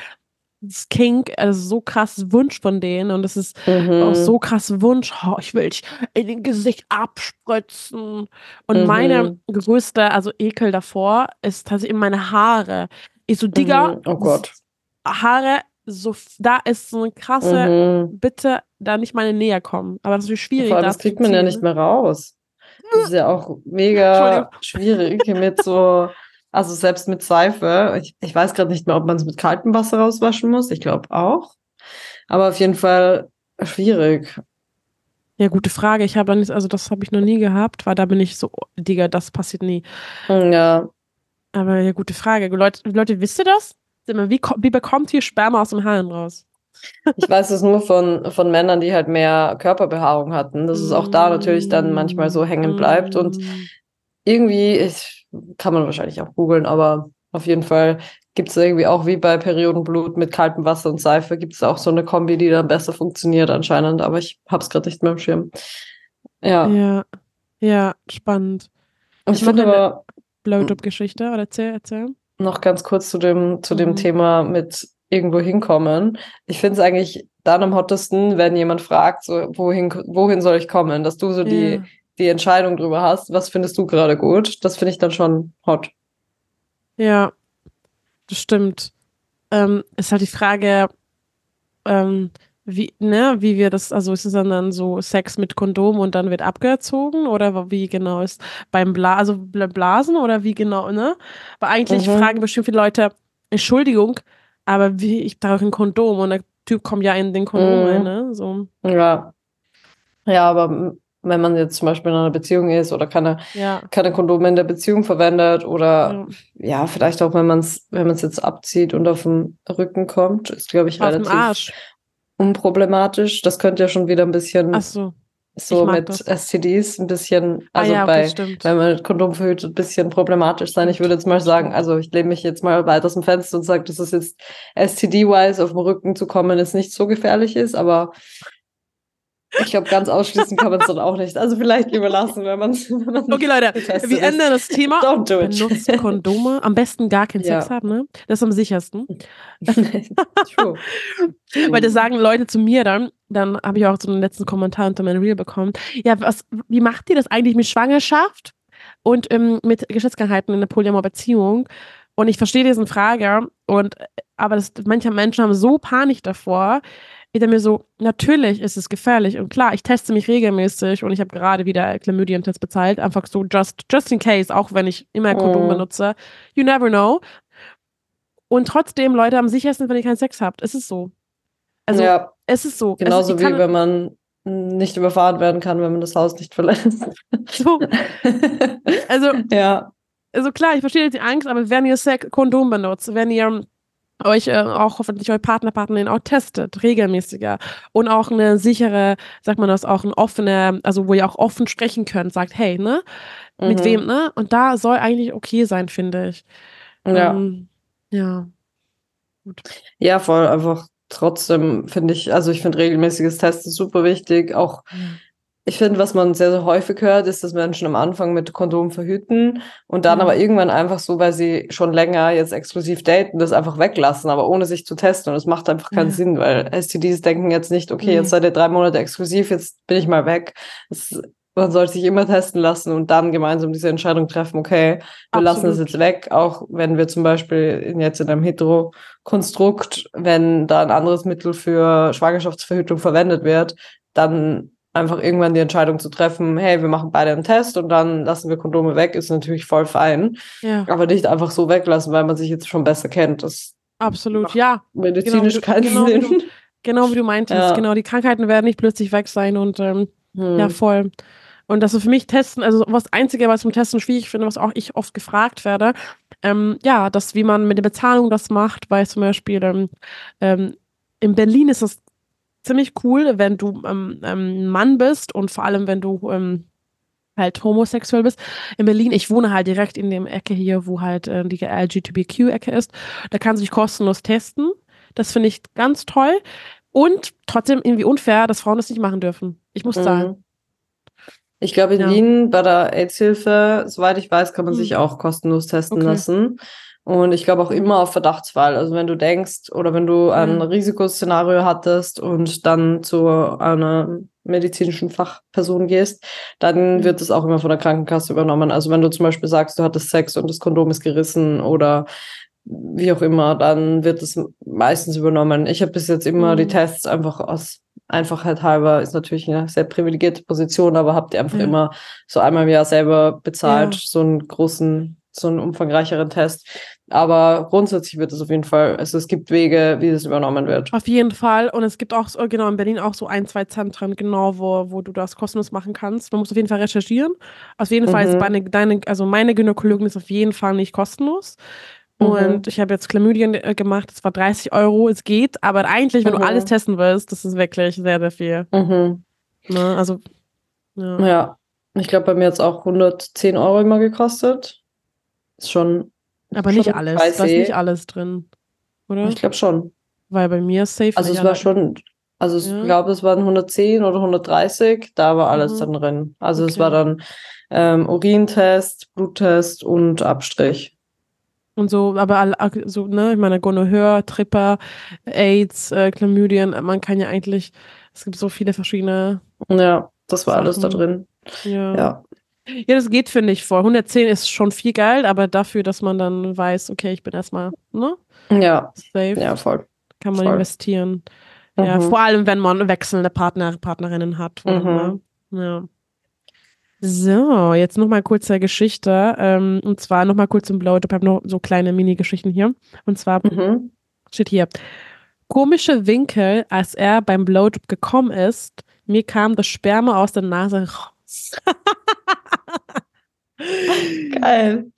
Kink, also so krass Wunsch von denen und es ist mhm. auch so krass Wunsch, oh, ich will dich in den Gesicht abspritzen. Und mhm. meine größte, also Ekel davor, ist tatsächlich meine Haare. Ich so, Digga, mhm. oh Gott. Haare, so, da ist so eine krasse, mhm. bitte da nicht mal näher kommen. Aber das ist schwierig. Vor allem, das kriegt man ja nicht mehr raus. Das ist ja auch mega schwierig mit so, also selbst mit Seife. Ich, ich weiß gerade nicht mehr, ob man es mit kaltem Wasser rauswaschen muss. Ich glaube auch. Aber auf jeden Fall schwierig. Ja, gute Frage. Ich habe also das habe ich noch nie gehabt, weil da bin ich so, Digga, das passiert nie. Hm, ja. Aber ja, gute Frage. Leute, Leute wisst ihr das? Wie, wie bekommt ihr Sperma aus dem Haaren raus? Ich weiß es nur von, von Männern, die halt mehr Körperbehaarung hatten, dass es auch da natürlich dann manchmal so hängen bleibt. Und mm. irgendwie, ich, kann man wahrscheinlich auch googeln, aber auf jeden Fall gibt es irgendwie auch wie bei Periodenblut mit kaltem Wasser und Seife, gibt es auch so eine Kombi, die dann besser funktioniert anscheinend, aber ich habe es gerade nicht mehr im Schirm. Ja. Ja, ja spannend. Ich, ich finde aber. Blowjob-Geschichte, oder erzähl, erzähl. Noch ganz kurz zu dem, zu dem mhm. Thema mit irgendwo hinkommen. Ich finde es eigentlich dann am hottesten, wenn jemand fragt, so, wohin, wohin soll ich kommen, dass du so ja. die, die Entscheidung drüber hast, was findest du gerade gut. Das finde ich dann schon hot. Ja, das stimmt. Ähm, ist halt die Frage, ähm, wie, ne, wie wir das, also ist es dann, dann so Sex mit Kondom und dann wird abgezogen oder wie genau ist beim Bla also Blasen oder wie genau, ne? Weil eigentlich mhm. fragen bestimmt viele Leute, Entschuldigung, aber wie, ich trage ein Kondom und der Typ kommt ja in den Kondom mhm. rein, ne? So. Ja. Ja, aber wenn man jetzt zum Beispiel in einer Beziehung ist oder keine, ja. keine Kondome in der Beziehung verwendet oder ja, ja vielleicht auch, wenn man es wenn man es jetzt abzieht und auf dem Rücken kommt, ist, glaube ich, auf relativ unproblematisch. Das könnte ja schon wieder ein bisschen so so mit das. STDs ein bisschen, ah also ah, ja, bei, wenn man mit Kondom verhütet, ein bisschen problematisch sein. Ich würde jetzt mal sagen, also ich lehne mich jetzt mal weit aus dem Fenster und sage, dass es jetzt STD-wise auf dem Rücken zu kommen, ist nicht so gefährlich ist, aber ich glaube, ganz ausschließen kann man es dann auch nicht. Also vielleicht lieber lassen, wenn man es. Okay, Leute, wir ändern das Thema. Don't do it. Benutzt Kondome. Am besten gar keinen ja. Sex haben, ne? Das ist am sichersten. True. Weil das sagen Leute zu mir dann, dann habe ich auch so einen letzten Kommentar unter meinem Reel bekommen. Ja, was, wie macht ihr das eigentlich mit Schwangerschaft und ähm, mit Geschlechtskrankheiten in der Polyamor-Beziehung? Und ich verstehe diesen Frage, und, aber das, manche Menschen haben so Panik davor, ich denke mir so, natürlich ist es gefährlich und klar, ich teste mich regelmäßig und ich habe gerade wieder Chlamydien-Test bezahlt, einfach so just, just in case, auch wenn ich immer Kondom oh. benutze. You never know. Und trotzdem, Leute, am sichersten, wenn ihr keinen Sex habt. Es ist so. Also, ja, es ist so. Genauso ist, wie wenn man nicht überfahren werden kann, wenn man das Haus nicht verlässt. So. Also, ja. Also klar, ich verstehe die Angst, aber wenn ihr Sex Kondom benutzt, wenn ihr euch äh, auch hoffentlich euer Partner, Partnerin auch testet, regelmäßiger und auch eine sichere, sagt man das, auch ein offene, also wo ihr auch offen sprechen könnt, sagt, hey, ne, mit mhm. wem, ne? Und da soll eigentlich okay sein, finde ich. Ja. Ähm, ja. Gut. Ja, voll einfach trotzdem finde ich, also ich finde regelmäßiges Testen super wichtig, auch mhm ich finde, was man sehr, sehr häufig hört, ist, dass Menschen am Anfang mit Kondom verhüten und dann mhm. aber irgendwann einfach so, weil sie schon länger jetzt exklusiv daten, das einfach weglassen, aber ohne sich zu testen. Und das macht einfach keinen ja. Sinn, weil STDs denken jetzt nicht, okay, jetzt seid ihr drei Monate exklusiv, jetzt bin ich mal weg. Das, man sollte sich immer testen lassen und dann gemeinsam diese Entscheidung treffen, okay, wir Absolut. lassen es jetzt weg, auch wenn wir zum Beispiel jetzt in einem Hetero-Konstrukt, wenn da ein anderes Mittel für Schwangerschaftsverhütung verwendet wird, dann einfach irgendwann die Entscheidung zu treffen, hey, wir machen beide einen Test und dann lassen wir Kondome weg, ist natürlich voll fein. Ja. Aber nicht einfach so weglassen, weil man sich jetzt schon besser kennt. Das Absolut, ja. Medizinisch genau, keinen genau, Sinn. Wie du, genau wie du meintest, ja. genau, die Krankheiten werden nicht plötzlich weg sein und ähm, hm. ja, voll. Und das ist für mich Testen, also was Einzige, was zum Testen schwierig finde, was auch ich oft gefragt werde, ähm, ja, das, wie man mit der Bezahlung das macht, weil zum Beispiel ähm, ähm in Berlin ist das ziemlich cool, wenn du ähm, ähm, Mann bist und vor allem, wenn du ähm, halt homosexuell bist. In Berlin, ich wohne halt direkt in dem Ecke hier, wo halt äh, die LGBTQ-Ecke ist. Da kannst du dich kostenlos testen. Das finde ich ganz toll. Und trotzdem irgendwie unfair, dass Frauen das nicht machen dürfen. Ich muss mhm. sagen. Ich glaube, in ja. Wien bei der AIDS-Hilfe, soweit ich weiß, kann man mhm. sich auch kostenlos testen okay. lassen. Und ich glaube auch immer auf Verdachtsfall. Also wenn du denkst oder wenn du ein mhm. Risikoszenario hattest und dann zu einer medizinischen Fachperson gehst, dann mhm. wird es auch immer von der Krankenkasse übernommen. Also wenn du zum Beispiel sagst, du hattest Sex und das Kondom ist gerissen oder wie auch immer, dann wird es meistens übernommen. Ich habe bis jetzt immer mhm. die Tests einfach aus Einfachheit halber, ist natürlich eine sehr privilegierte Position, aber habt ihr einfach immer so einmal im Jahr selber bezahlt, ja. so einen großen, so einen umfangreicheren Test. Aber grundsätzlich wird es auf jeden Fall, also es gibt Wege, wie das übernommen wird. Auf jeden Fall. Und es gibt auch, genau, in Berlin auch so ein, zwei Zentren, genau, wo, wo du das kostenlos machen kannst. Man muss auf jeden Fall recherchieren. Auf jeden mhm. Fall ist meine, deine, also meine Gynäkologin ist auf jeden Fall nicht kostenlos. Und mhm. ich habe jetzt Chlamydien äh, gemacht, das war 30 Euro, es geht, aber eigentlich, wenn mhm. du alles testen willst, das ist wirklich sehr, sehr viel. Mhm. Ne? Also, ja. ja. Ich glaube, bei mir hat es auch 110 Euro immer gekostet. Ist schon. Aber nicht alles. Da ist nicht alles drin, oder? Ich glaube schon. Weil bei mir ist safe. Also, es war schon. Also, ich ja. glaube, es waren 110 oder 130, da war alles mhm. dann drin. Also, okay. es war dann ähm, Urintest, Bluttest und Abstrich. Und so, aber so, ne, ich meine, Gonorrhoe, Tripper, AIDS, äh, Chlamydien, man kann ja eigentlich, es gibt so viele verschiedene. Ja, das war Sachen. alles da drin. Ja. ja. Ja, das geht, finde ich, vor. 110 ist schon viel Geld, aber dafür, dass man dann weiß, okay, ich bin erstmal, ne? Ja. Safe. Ja, voll. Kann man voll. investieren. Mhm. Ja, vor allem, wenn man wechselnde Partner, Partnerinnen hat. Mhm. Ne? Ja. So, jetzt nochmal kurz zur Geschichte. Ähm, und zwar nochmal kurz zum Blowjob. Ich habe noch so kleine Mini-Geschichten hier. Und zwar mhm. steht hier: Komische Winkel, als er beim Blowjob gekommen ist. Mir kam das Sperma aus der Nase raus. Geil.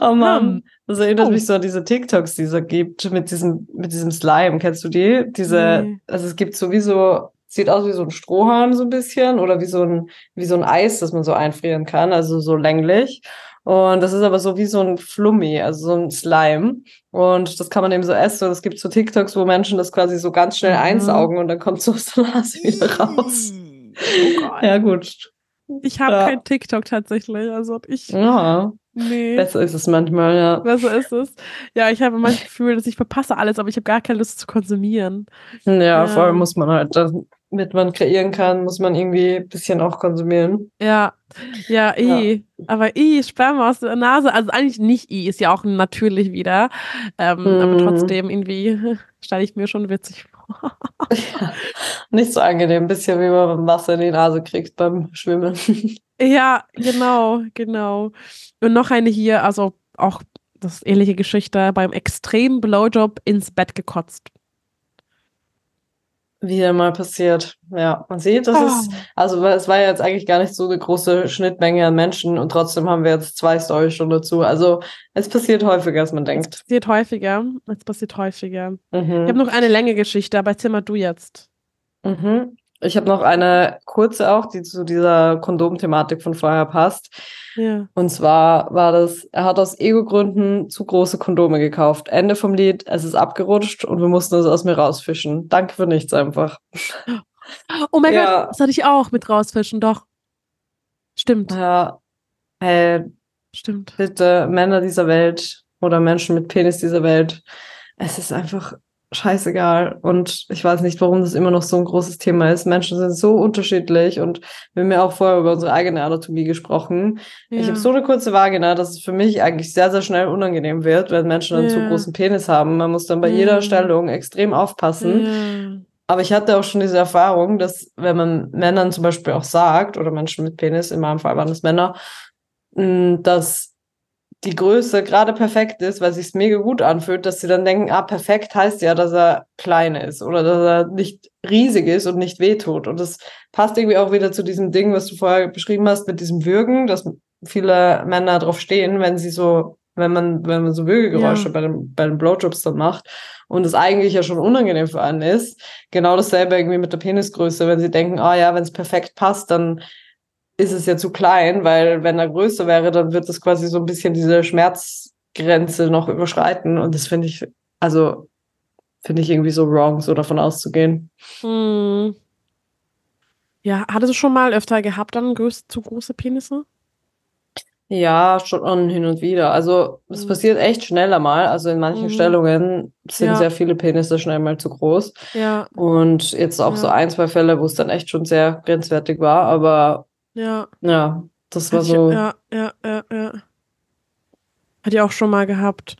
Oh Mann. Das erinnert oh. mich so an diese TikToks, die es gibt mit diesem, mit diesem Slime. Kennst du die? Diese, nee. also es gibt sowieso Sieht aus wie so ein Strohhalm so ein bisschen oder wie so ein, wie so ein Eis, das man so einfrieren kann, also so länglich. Und das ist aber so wie so ein Flummi, also so ein Slime. Und das kann man eben so essen. Und es gibt so TikToks, wo Menschen das quasi so ganz schnell mhm. einsaugen und dann kommt so Nase wieder raus. Oh ja, gut. Ich habe ja. kein TikTok tatsächlich. Also ich. Ja. Nee. Besser ist es manchmal, ja. Besser ist es. Ja, ich habe immer das Gefühl, dass ich verpasse alles, aber ich habe gar keine Lust zu konsumieren. Ja, ja. vor allem muss man halt, damit man kreieren kann, muss man irgendwie ein bisschen auch konsumieren. Ja, ja, i. Ja. Aber i, Sperma aus der Nase, also eigentlich nicht i, ist ja auch natürlich wieder. Ähm, mhm. Aber trotzdem irgendwie stelle ich mir schon witzig vor. Ja, nicht so angenehm, ein bisschen wie man Wasser in die Nase kriegt beim Schwimmen. Ja, genau, genau. Und noch eine hier, also auch das ähnliche Geschichte, beim extremen Blowjob ins Bett gekotzt. Wieder mal passiert. Ja, man sieht, das oh. ist, also es war ja jetzt eigentlich gar nicht so eine große Schnittmenge an Menschen und trotzdem haben wir jetzt zwei Storys schon dazu. Also es passiert häufiger, als man denkt. Es passiert häufiger. Es passiert häufiger. Mhm. Ich habe noch eine längere Geschichte, aber erzähl mal du jetzt. Mhm. Ich habe noch eine kurze auch, die zu dieser Kondom-Thematik von vorher passt. Ja. Und zwar war das, er hat aus Ego-Gründen zu große Kondome gekauft. Ende vom Lied, es ist abgerutscht und wir mussten es aus mir rausfischen. Danke für nichts einfach. Oh mein ja. Gott, das hatte ich auch mit rausfischen, doch. Stimmt. Ja. Hey, Stimmt. Bitte, Männer dieser Welt oder Menschen mit Penis dieser Welt. Es ist einfach scheißegal. Und ich weiß nicht, warum das immer noch so ein großes Thema ist. Menschen sind so unterschiedlich und wir haben ja auch vorher über unsere eigene Anatomie gesprochen. Ja. Ich habe so eine kurze Vagina, dass es für mich eigentlich sehr, sehr schnell unangenehm wird, wenn Menschen einen ja. zu großen Penis haben. Man muss dann bei ja. jeder Stellung extrem aufpassen. Aber ich hatte auch schon diese Erfahrung, dass wenn man Männern zum Beispiel auch sagt, oder Menschen mit Penis, in meinem Fall waren es Männer, dass die Größe gerade perfekt ist, weil sich mega gut anfühlt, dass sie dann denken, ah, perfekt heißt ja, dass er klein ist oder dass er nicht riesig ist und nicht wehtut. Und das passt irgendwie auch wieder zu diesem Ding, was du vorher beschrieben hast, mit diesem Würgen, dass viele Männer drauf stehen, wenn sie so, wenn man, wenn man so Würgegeräusche ja. bei, den, bei den Blowjobs dann macht und es eigentlich ja schon unangenehm für einen ist. Genau dasselbe irgendwie mit der Penisgröße, wenn sie denken, ah ja, wenn es perfekt passt, dann ist es ja zu klein, weil wenn er größer wäre, dann wird es quasi so ein bisschen diese Schmerzgrenze noch überschreiten. Und das finde ich, also finde ich irgendwie so wrong, so davon auszugehen. Hm. Ja, hattest du schon mal öfter gehabt, dann zu große Penisse? Ja, schon hin und wieder. Also es mhm. passiert echt schneller mal. Also in manchen mhm. Stellungen sind ja. sehr viele Penisse schnell mal zu groß. Ja. Und jetzt auch ja. so ein, zwei Fälle, wo es dann echt schon sehr grenzwertig war. Aber ja. Ja, das war so. Ja, ja, ja, ja. Hat ihr auch schon mal gehabt.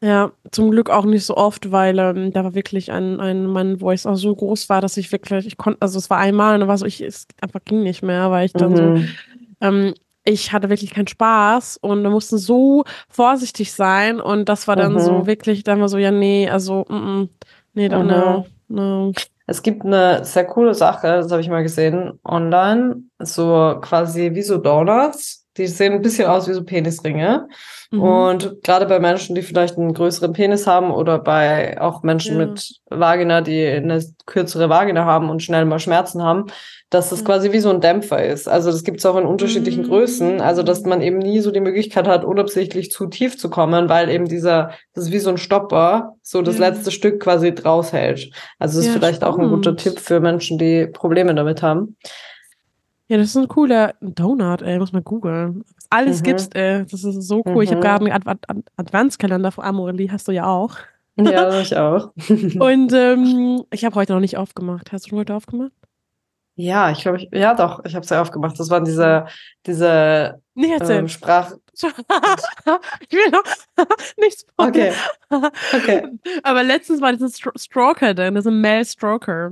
Ja, zum Glück auch nicht so oft, weil ähm, da war wirklich ein, ein Mann, wo auch so groß war, dass ich wirklich, ich konnte, also es war einmal und dann war so, ich, es einfach ging nicht mehr, weil ich dann mhm. so, ähm, ich hatte wirklich keinen Spaß und wir mussten so vorsichtig sein und das war dann mhm. so wirklich, dann war so, ja, nee, also, mm, mm, nee, dann, mhm. no, no. Es gibt eine sehr coole Sache, das habe ich mal gesehen online, so quasi wie so Donuts. Die sehen ein bisschen aus wie so Penisringe. Mhm. Und gerade bei Menschen, die vielleicht einen größeren Penis haben oder bei auch Menschen ja. mit Vagina, die eine kürzere Vagina haben und schnell mal Schmerzen haben, dass das quasi wie so ein Dämpfer ist. Also das gibt es auch in unterschiedlichen mhm. Größen. Also dass man eben nie so die Möglichkeit hat, unabsichtlich zu tief zu kommen, weil eben dieser, das ist wie so ein Stopper, so das ja. letzte Stück quasi draus hält. Also das ja, ist vielleicht spannend. auch ein guter Tipp für Menschen, die Probleme damit haben. Ja, das ist ein cooler Donut, ey, muss man googeln. Alles mhm. gibt's, ey. Das ist so cool. Mhm. Ich habe gerade einen Ad Ad Adventskalender von Amorelie, hast du ja auch. Ja, ich auch. Und ähm, ich habe heute noch nicht aufgemacht. Hast du schon heute aufgemacht? Ja, ich glaube, ich, ja doch, ich habe es ja aufgemacht. Das waren diese, diese nee, ähm, Sprach. ich will noch nichts Okay. okay. Aber letztens war dieses Stroker drin, das ist ein Mel Stroker.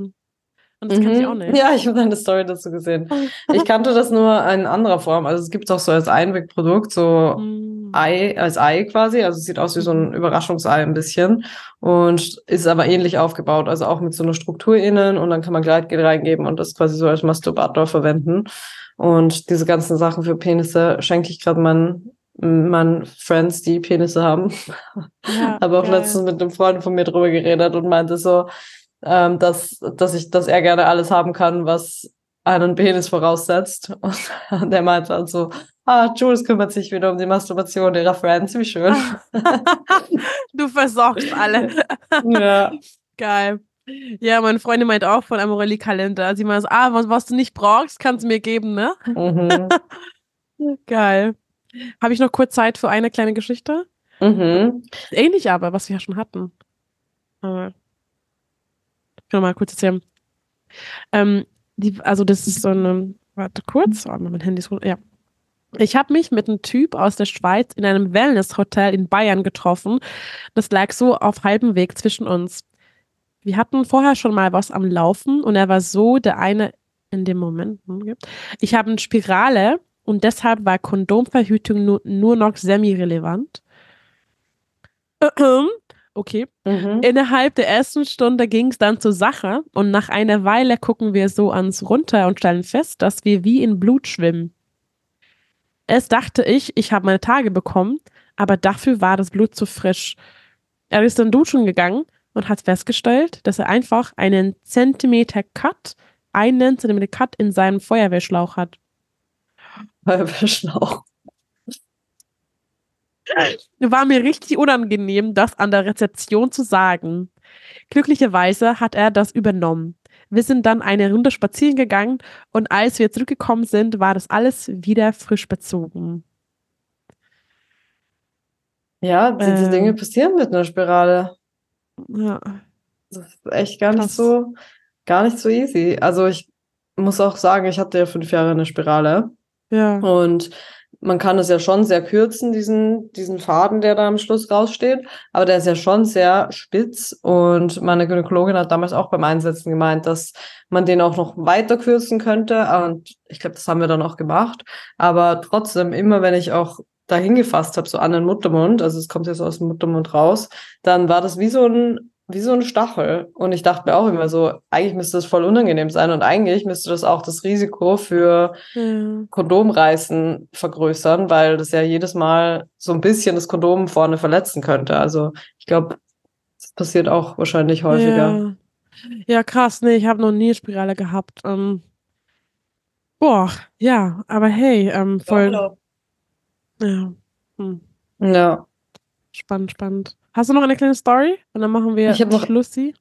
Und das mhm. kann ich auch nicht. Ja, ich habe deine Story dazu gesehen. Ich kannte das nur in anderer Form. Also es gibt es auch so als Einwegprodukt, so mhm. Ei, als Ei quasi. Also es sieht aus wie so ein Überraschungsei ein bisschen und ist aber ähnlich aufgebaut. Also auch mit so einer Struktur innen und dann kann man Gleitgel reingeben und das quasi so als Masturbator verwenden. Und diese ganzen Sachen für Penisse schenke ich gerade meinen meinen Friends, die Penisse haben. Ja, aber auch geil. letztens mit einem Freund von mir drüber geredet und meinte so, ähm, dass, dass ich, dass er gerne alles haben kann, was einen Penis voraussetzt. Und der meinte dann so, ah, Jules kümmert sich wieder um die Masturbation ihrer Friends, wie schön. du versorgst alle. ja. Geil. Ja, meine Freundin meint auch von Amorelli Kalender. Sie meint so, ah, was, was du nicht brauchst, kannst du mir geben, ne? Mhm. Geil. Habe ich noch kurz Zeit für eine kleine Geschichte? Mhm. Ähnlich aber, was wir ja schon hatten. Aber kann mal kurz erzählen. Ähm, die, also das ist so eine, warte kurz, oh, mein Handy ist, ja. Ich habe mich mit einem Typ aus der Schweiz in einem Wellness-Hotel in Bayern getroffen. Das lag so auf halbem Weg zwischen uns. Wir hatten vorher schon mal was am Laufen und er war so der eine in dem Moment. Hm, ich habe eine Spirale und deshalb war Kondomverhütung nur, nur noch semi-relevant. Okay. Mhm. Innerhalb der ersten Stunde ging es dann zur Sache und nach einer Weile gucken wir so ans runter und stellen fest, dass wir wie in Blut schwimmen. Erst dachte ich, ich habe meine Tage bekommen, aber dafür war das Blut zu frisch. Er ist dann duschen gegangen und hat festgestellt, dass er einfach einen Zentimeter Cut, einen Zentimeter Cut in seinem Feuerwehrschlauch hat. Feuerwehrschlauch. War mir richtig unangenehm, das an der Rezeption zu sagen. Glücklicherweise hat er das übernommen. Wir sind dann eine Runde spazieren gegangen und als wir zurückgekommen sind, war das alles wieder frisch bezogen. Ja, diese ähm, Dinge passieren mit einer Spirale. Ja. Das ist echt gar nicht so, gar nicht so easy. Also ich muss auch sagen, ich hatte ja fünf Jahre eine Spirale. Ja. Und man kann es ja schon sehr kürzen, diesen, diesen Faden, der da am Schluss raussteht. Aber der ist ja schon sehr spitz. Und meine Gynäkologin hat damals auch beim Einsetzen gemeint, dass man den auch noch weiter kürzen könnte. Und ich glaube, das haben wir dann auch gemacht. Aber trotzdem, immer wenn ich auch dahin gefasst habe, so an den Muttermund, also es kommt jetzt aus dem Muttermund raus, dann war das wie so ein wie so ein Stachel. Und ich dachte mir auch immer so, eigentlich müsste das voll unangenehm sein und eigentlich müsste das auch das Risiko für ja. Kondomreißen vergrößern, weil das ja jedes Mal so ein bisschen das Kondom vorne verletzen könnte. Also ich glaube, das passiert auch wahrscheinlich häufiger. Ja, ja krass, nee, ich habe noch nie Spirale gehabt. Ähm, boah, ja, aber hey, ähm, voll. Ja. Hm. Ja. Spannend, spannend. Hast du noch eine kleine Story? Und dann machen wir ich noch Schlussi.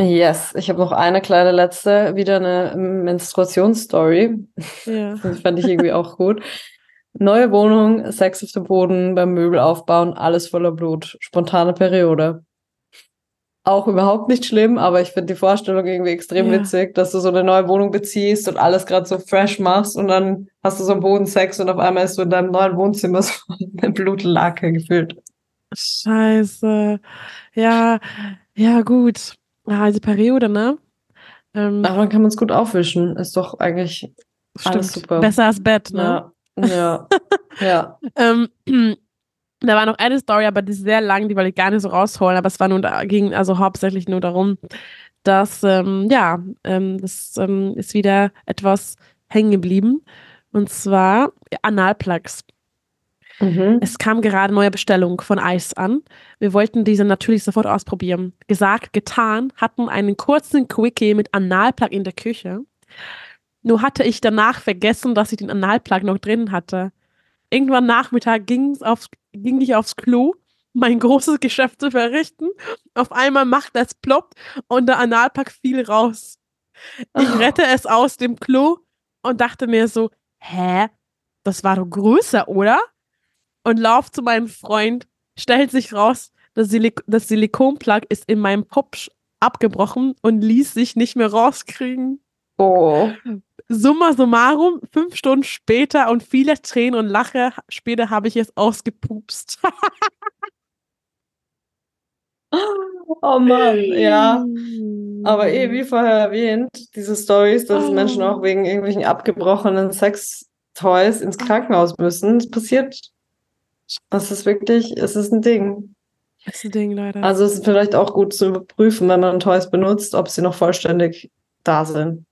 Yes, ich habe noch eine kleine letzte, wieder eine Menstruationsstory. Ja. Das fand ich irgendwie auch gut. Neue Wohnung, Sex auf dem Boden, beim Möbel aufbauen, alles voller Blut, spontane Periode. Auch überhaupt nicht schlimm, aber ich finde die Vorstellung irgendwie extrem ja. witzig, dass du so eine neue Wohnung beziehst und alles gerade so fresh machst und dann hast du so einen Boden Sex und auf einmal ist du in deinem neuen Wohnzimmer so eine Blutlake gefühlt. Scheiße. Ja, ja, gut. Ja, diese Periode, ne? Ähm, dann kann man es gut aufwischen. Ist doch eigentlich stimmt. alles super. Besser als Bett, ne? Ja, ja. ja. ähm, da war noch eine Story, aber die ist sehr lang, die wollte ich gar nicht so rausholen, aber es war nur da, ging also hauptsächlich nur darum, dass, ähm, ja, ähm, das ähm, ist wieder etwas hängen geblieben. Und zwar Analplugs. Mhm. Es kam gerade neue Bestellung von Eis an. Wir wollten diese natürlich sofort ausprobieren. Gesagt, getan, hatten einen kurzen Quickie mit Analplug in der Küche. Nur hatte ich danach vergessen, dass ich den Analplug noch drin hatte. Irgendwann Nachmittag ging's aufs, ging ich aufs Klo, mein großes Geschäft zu verrichten. Auf einmal macht es plopp und der Analplug fiel raus. Ich oh. rette es aus dem Klo und dachte mir so, hä? Das war doch größer, oder? Und laufe zu meinem Freund, stellt sich raus, das, Silik das Silikonplug ist in meinem Pop abgebrochen und ließ sich nicht mehr rauskriegen. Oh. Summa summarum, fünf Stunden später und viele Tränen und Lache später habe ich es ausgepupst. oh Mann, ja. Aber eh, wie vorher erwähnt, diese Stories, dass oh. Menschen auch wegen irgendwelchen abgebrochenen Sex-Toys ins Krankenhaus müssen, das passiert das ist wirklich, es ist ein Ding. Das ist ein Ding, leider. Also es ist vielleicht auch gut zu überprüfen, wenn man Toys benutzt, ob sie noch vollständig da sind.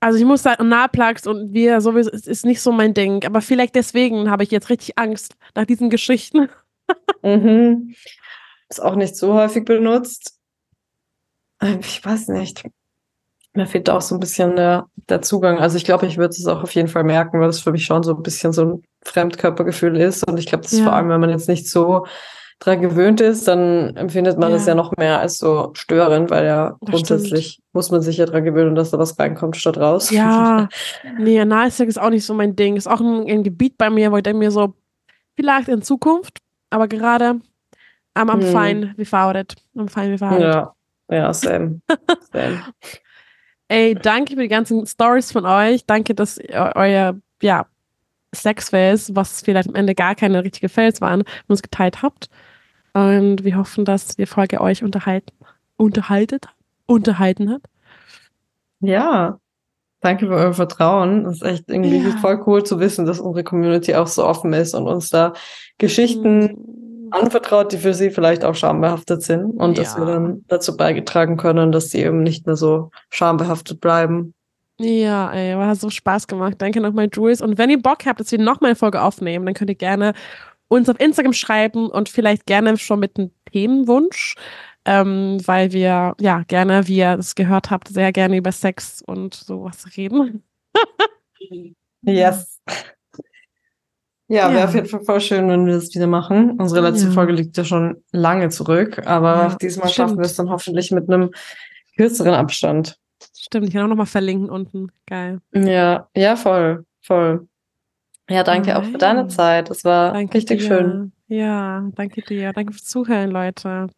Also ich muss sagen, Nahplugs und wir sowieso, es ist nicht so mein Ding. Aber vielleicht deswegen habe ich jetzt richtig Angst nach diesen Geschichten. mhm. Ist auch nicht so häufig benutzt. Ich weiß nicht. Mir fehlt auch so ein bisschen der, der Zugang. Also ich glaube, ich würde es auch auf jeden Fall merken, weil es für mich schon so ein bisschen so ein Fremdkörpergefühl ist. Und ich glaube, das ist ja. vor allem, wenn man jetzt nicht so dran gewöhnt ist, dann empfindet man ja. das ja noch mehr als so störend, weil ja das grundsätzlich stimmt. muss man sich ja dran gewöhnen, dass da was reinkommt statt raus. Ja, nee, Analsex ist auch nicht so mein Ding. Ist auch ein, ein, Gebiet bei mir, wo ich denke mir so, vielleicht in Zukunft, aber gerade I'm, I'm hm. fine without it. I'm fine without ja. it. Ja, same. same. Ey, danke für die ganzen Stories von euch. Danke, dass euer, ja, Sexfails, was vielleicht am Ende gar keine richtige Fails waren, uns geteilt habt. Und wir hoffen, dass die Folge euch unterhalten, unterhaltet, unterhalten hat. Ja, danke für euer Vertrauen. Das ist echt irgendwie ja. voll cool zu wissen, dass unsere Community auch so offen ist und uns da Geschichten mhm. Anvertraut, die für sie vielleicht auch schambehaftet sind und ja. dass wir dann dazu beigetragen können, dass sie eben nicht mehr so schambehaftet bleiben. Ja, ey, war so Spaß gemacht. Danke nochmal, Jules. Und wenn ihr Bock habt, dass wir nochmal eine Folge aufnehmen, dann könnt ihr gerne uns auf Instagram schreiben und vielleicht gerne schon mit einem Themenwunsch, ähm, weil wir ja gerne, wie ihr es gehört habt, sehr gerne über Sex und sowas reden. yes. Ja, ja. wäre auf jeden Fall voll schön, wenn wir das wieder machen. Unsere letzte ja. Folge liegt ja schon lange zurück, aber ja, diesmal stimmt. schaffen wir es dann hoffentlich mit einem kürzeren Abstand. Stimmt, ich kann auch nochmal verlinken unten. Geil. Ja, ja, voll, voll. Ja, danke Nein. auch für deine Zeit. Das war danke richtig dir. schön. Ja, danke dir. Danke fürs Zuhören, Leute.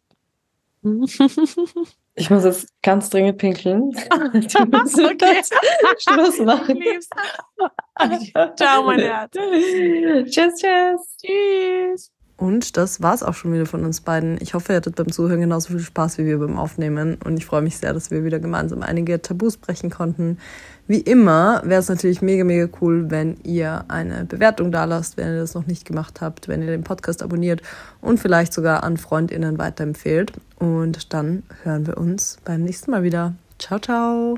Ich muss jetzt ganz dringend pinkeln. okay. Schluss machen. Ciao, mein Herz. Tschüss, tschüss. Tschüss. Und das war's auch schon wieder von uns beiden. Ich hoffe, ihr hattet beim Zuhören genauso viel Spaß wie wir beim Aufnehmen. Und ich freue mich sehr, dass wir wieder gemeinsam einige Tabus brechen konnten. Wie immer wäre es natürlich mega, mega cool, wenn ihr eine Bewertung da lasst, wenn ihr das noch nicht gemacht habt, wenn ihr den Podcast abonniert und vielleicht sogar an FreundInnen weiterempfehlt. Und dann hören wir uns beim nächsten Mal wieder. Ciao, ciao.